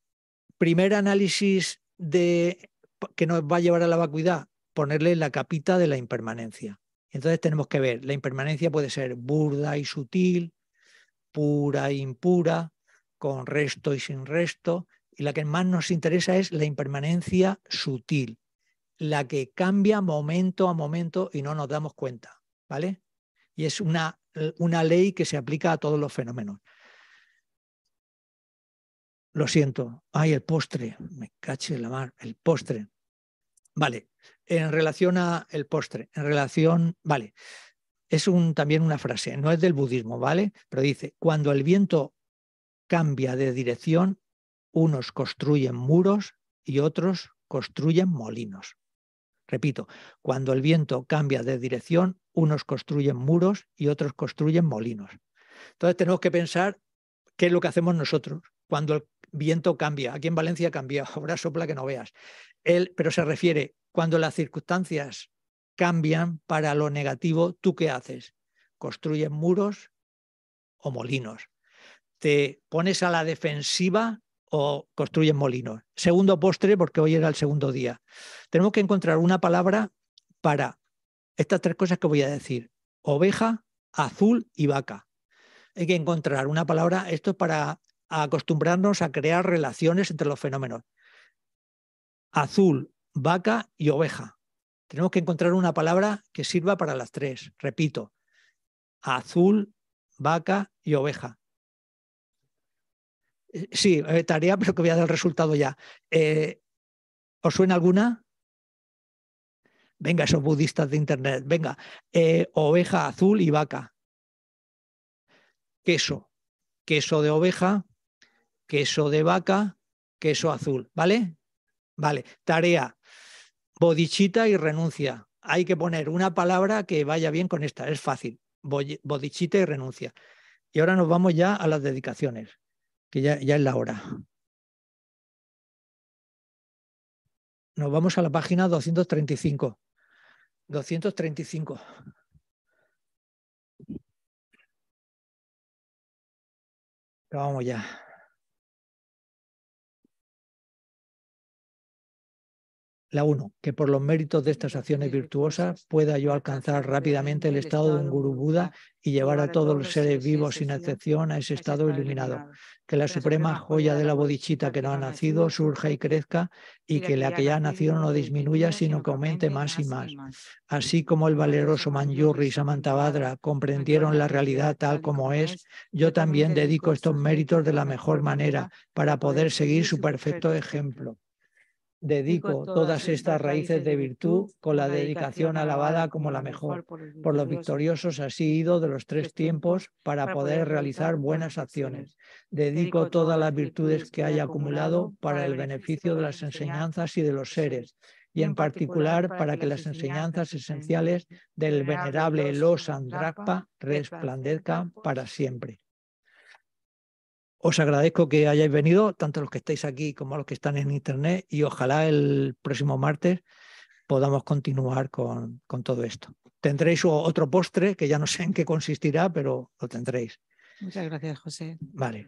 Primer análisis de, que nos va a llevar a la vacuidad, ponerle la capita de la impermanencia. Entonces tenemos que ver, la impermanencia puede ser burda y sutil, pura e impura, con resto y sin resto, y la que más nos interesa es la impermanencia sutil, la que cambia momento a momento y no nos damos cuenta, ¿vale? Y es una, una ley que se aplica a todos los fenómenos. Lo siento. Ay, el postre. Me cache la mar. El postre. Vale, en relación a el postre, en relación, vale, es un, también una frase, no es del budismo, ¿vale? Pero dice, cuando el viento cambia de dirección, unos construyen muros y otros construyen molinos. Repito, cuando el viento cambia de dirección, unos construyen muros y otros construyen molinos. Entonces tenemos que pensar qué es lo que hacemos nosotros cuando el viento cambia. Aquí en Valencia cambia, ahora sopla que no veas. Él, pero se refiere, cuando las circunstancias cambian para lo negativo, ¿tú qué haces? ¿Construyes muros o molinos? ¿Te pones a la defensiva o construyes molinos? Segundo postre, porque hoy era el segundo día. Tenemos que encontrar una palabra para estas tres cosas que voy a decir. Oveja, azul y vaca. Hay que encontrar una palabra, esto es para acostumbrarnos a crear relaciones entre los fenómenos. Azul, vaca y oveja. Tenemos que encontrar una palabra que sirva para las tres. Repito, azul, vaca y oveja. Eh, sí, eh, tarea, pero que voy a dar el resultado ya. Eh, ¿Os suena alguna? Venga, esos budistas de internet. Venga, oveja azul y vaca. Queso. Queso de oveja, queso de vaca, queso azul. ¿Vale? Vale. Tarea bodichita y renuncia. Hay que poner una palabra que vaya bien con esta, es fácil. Bodichita y renuncia. Y ahora nos vamos ya a las dedicaciones, que ya, ya es la hora. Nos vamos a la página 235. 235. Vamos ya. La 1. Que por los méritos de estas acciones virtuosas pueda yo alcanzar rápidamente el estado de un Guru Buda y llevar a todos los seres vivos sin excepción a ese estado iluminado. Que la suprema joya de la bodichita que no ha nacido surja y crezca y que la que ya ha nacido no disminuya sino que aumente más y más. Así como el valeroso Manjurri y Samantabhadra comprendieron la realidad tal como es, yo también dedico estos méritos de la mejor manera para poder seguir su perfecto ejemplo. Dedico todas estas raíces de virtud con la dedicación alabada como la mejor por los victoriosos así ido de los tres tiempos para poder realizar buenas acciones. Dedico todas las virtudes que haya acumulado para el beneficio de las enseñanzas y de los seres, y en particular para que las enseñanzas esenciales del venerable Los Andrakpa resplandezcan para siempre. Os agradezco que hayáis venido, tanto los que estáis aquí como los que están en Internet, y ojalá el próximo martes podamos continuar con, con todo esto. Tendréis otro postre que ya no sé en qué consistirá, pero lo tendréis. Muchas gracias, José. Vale.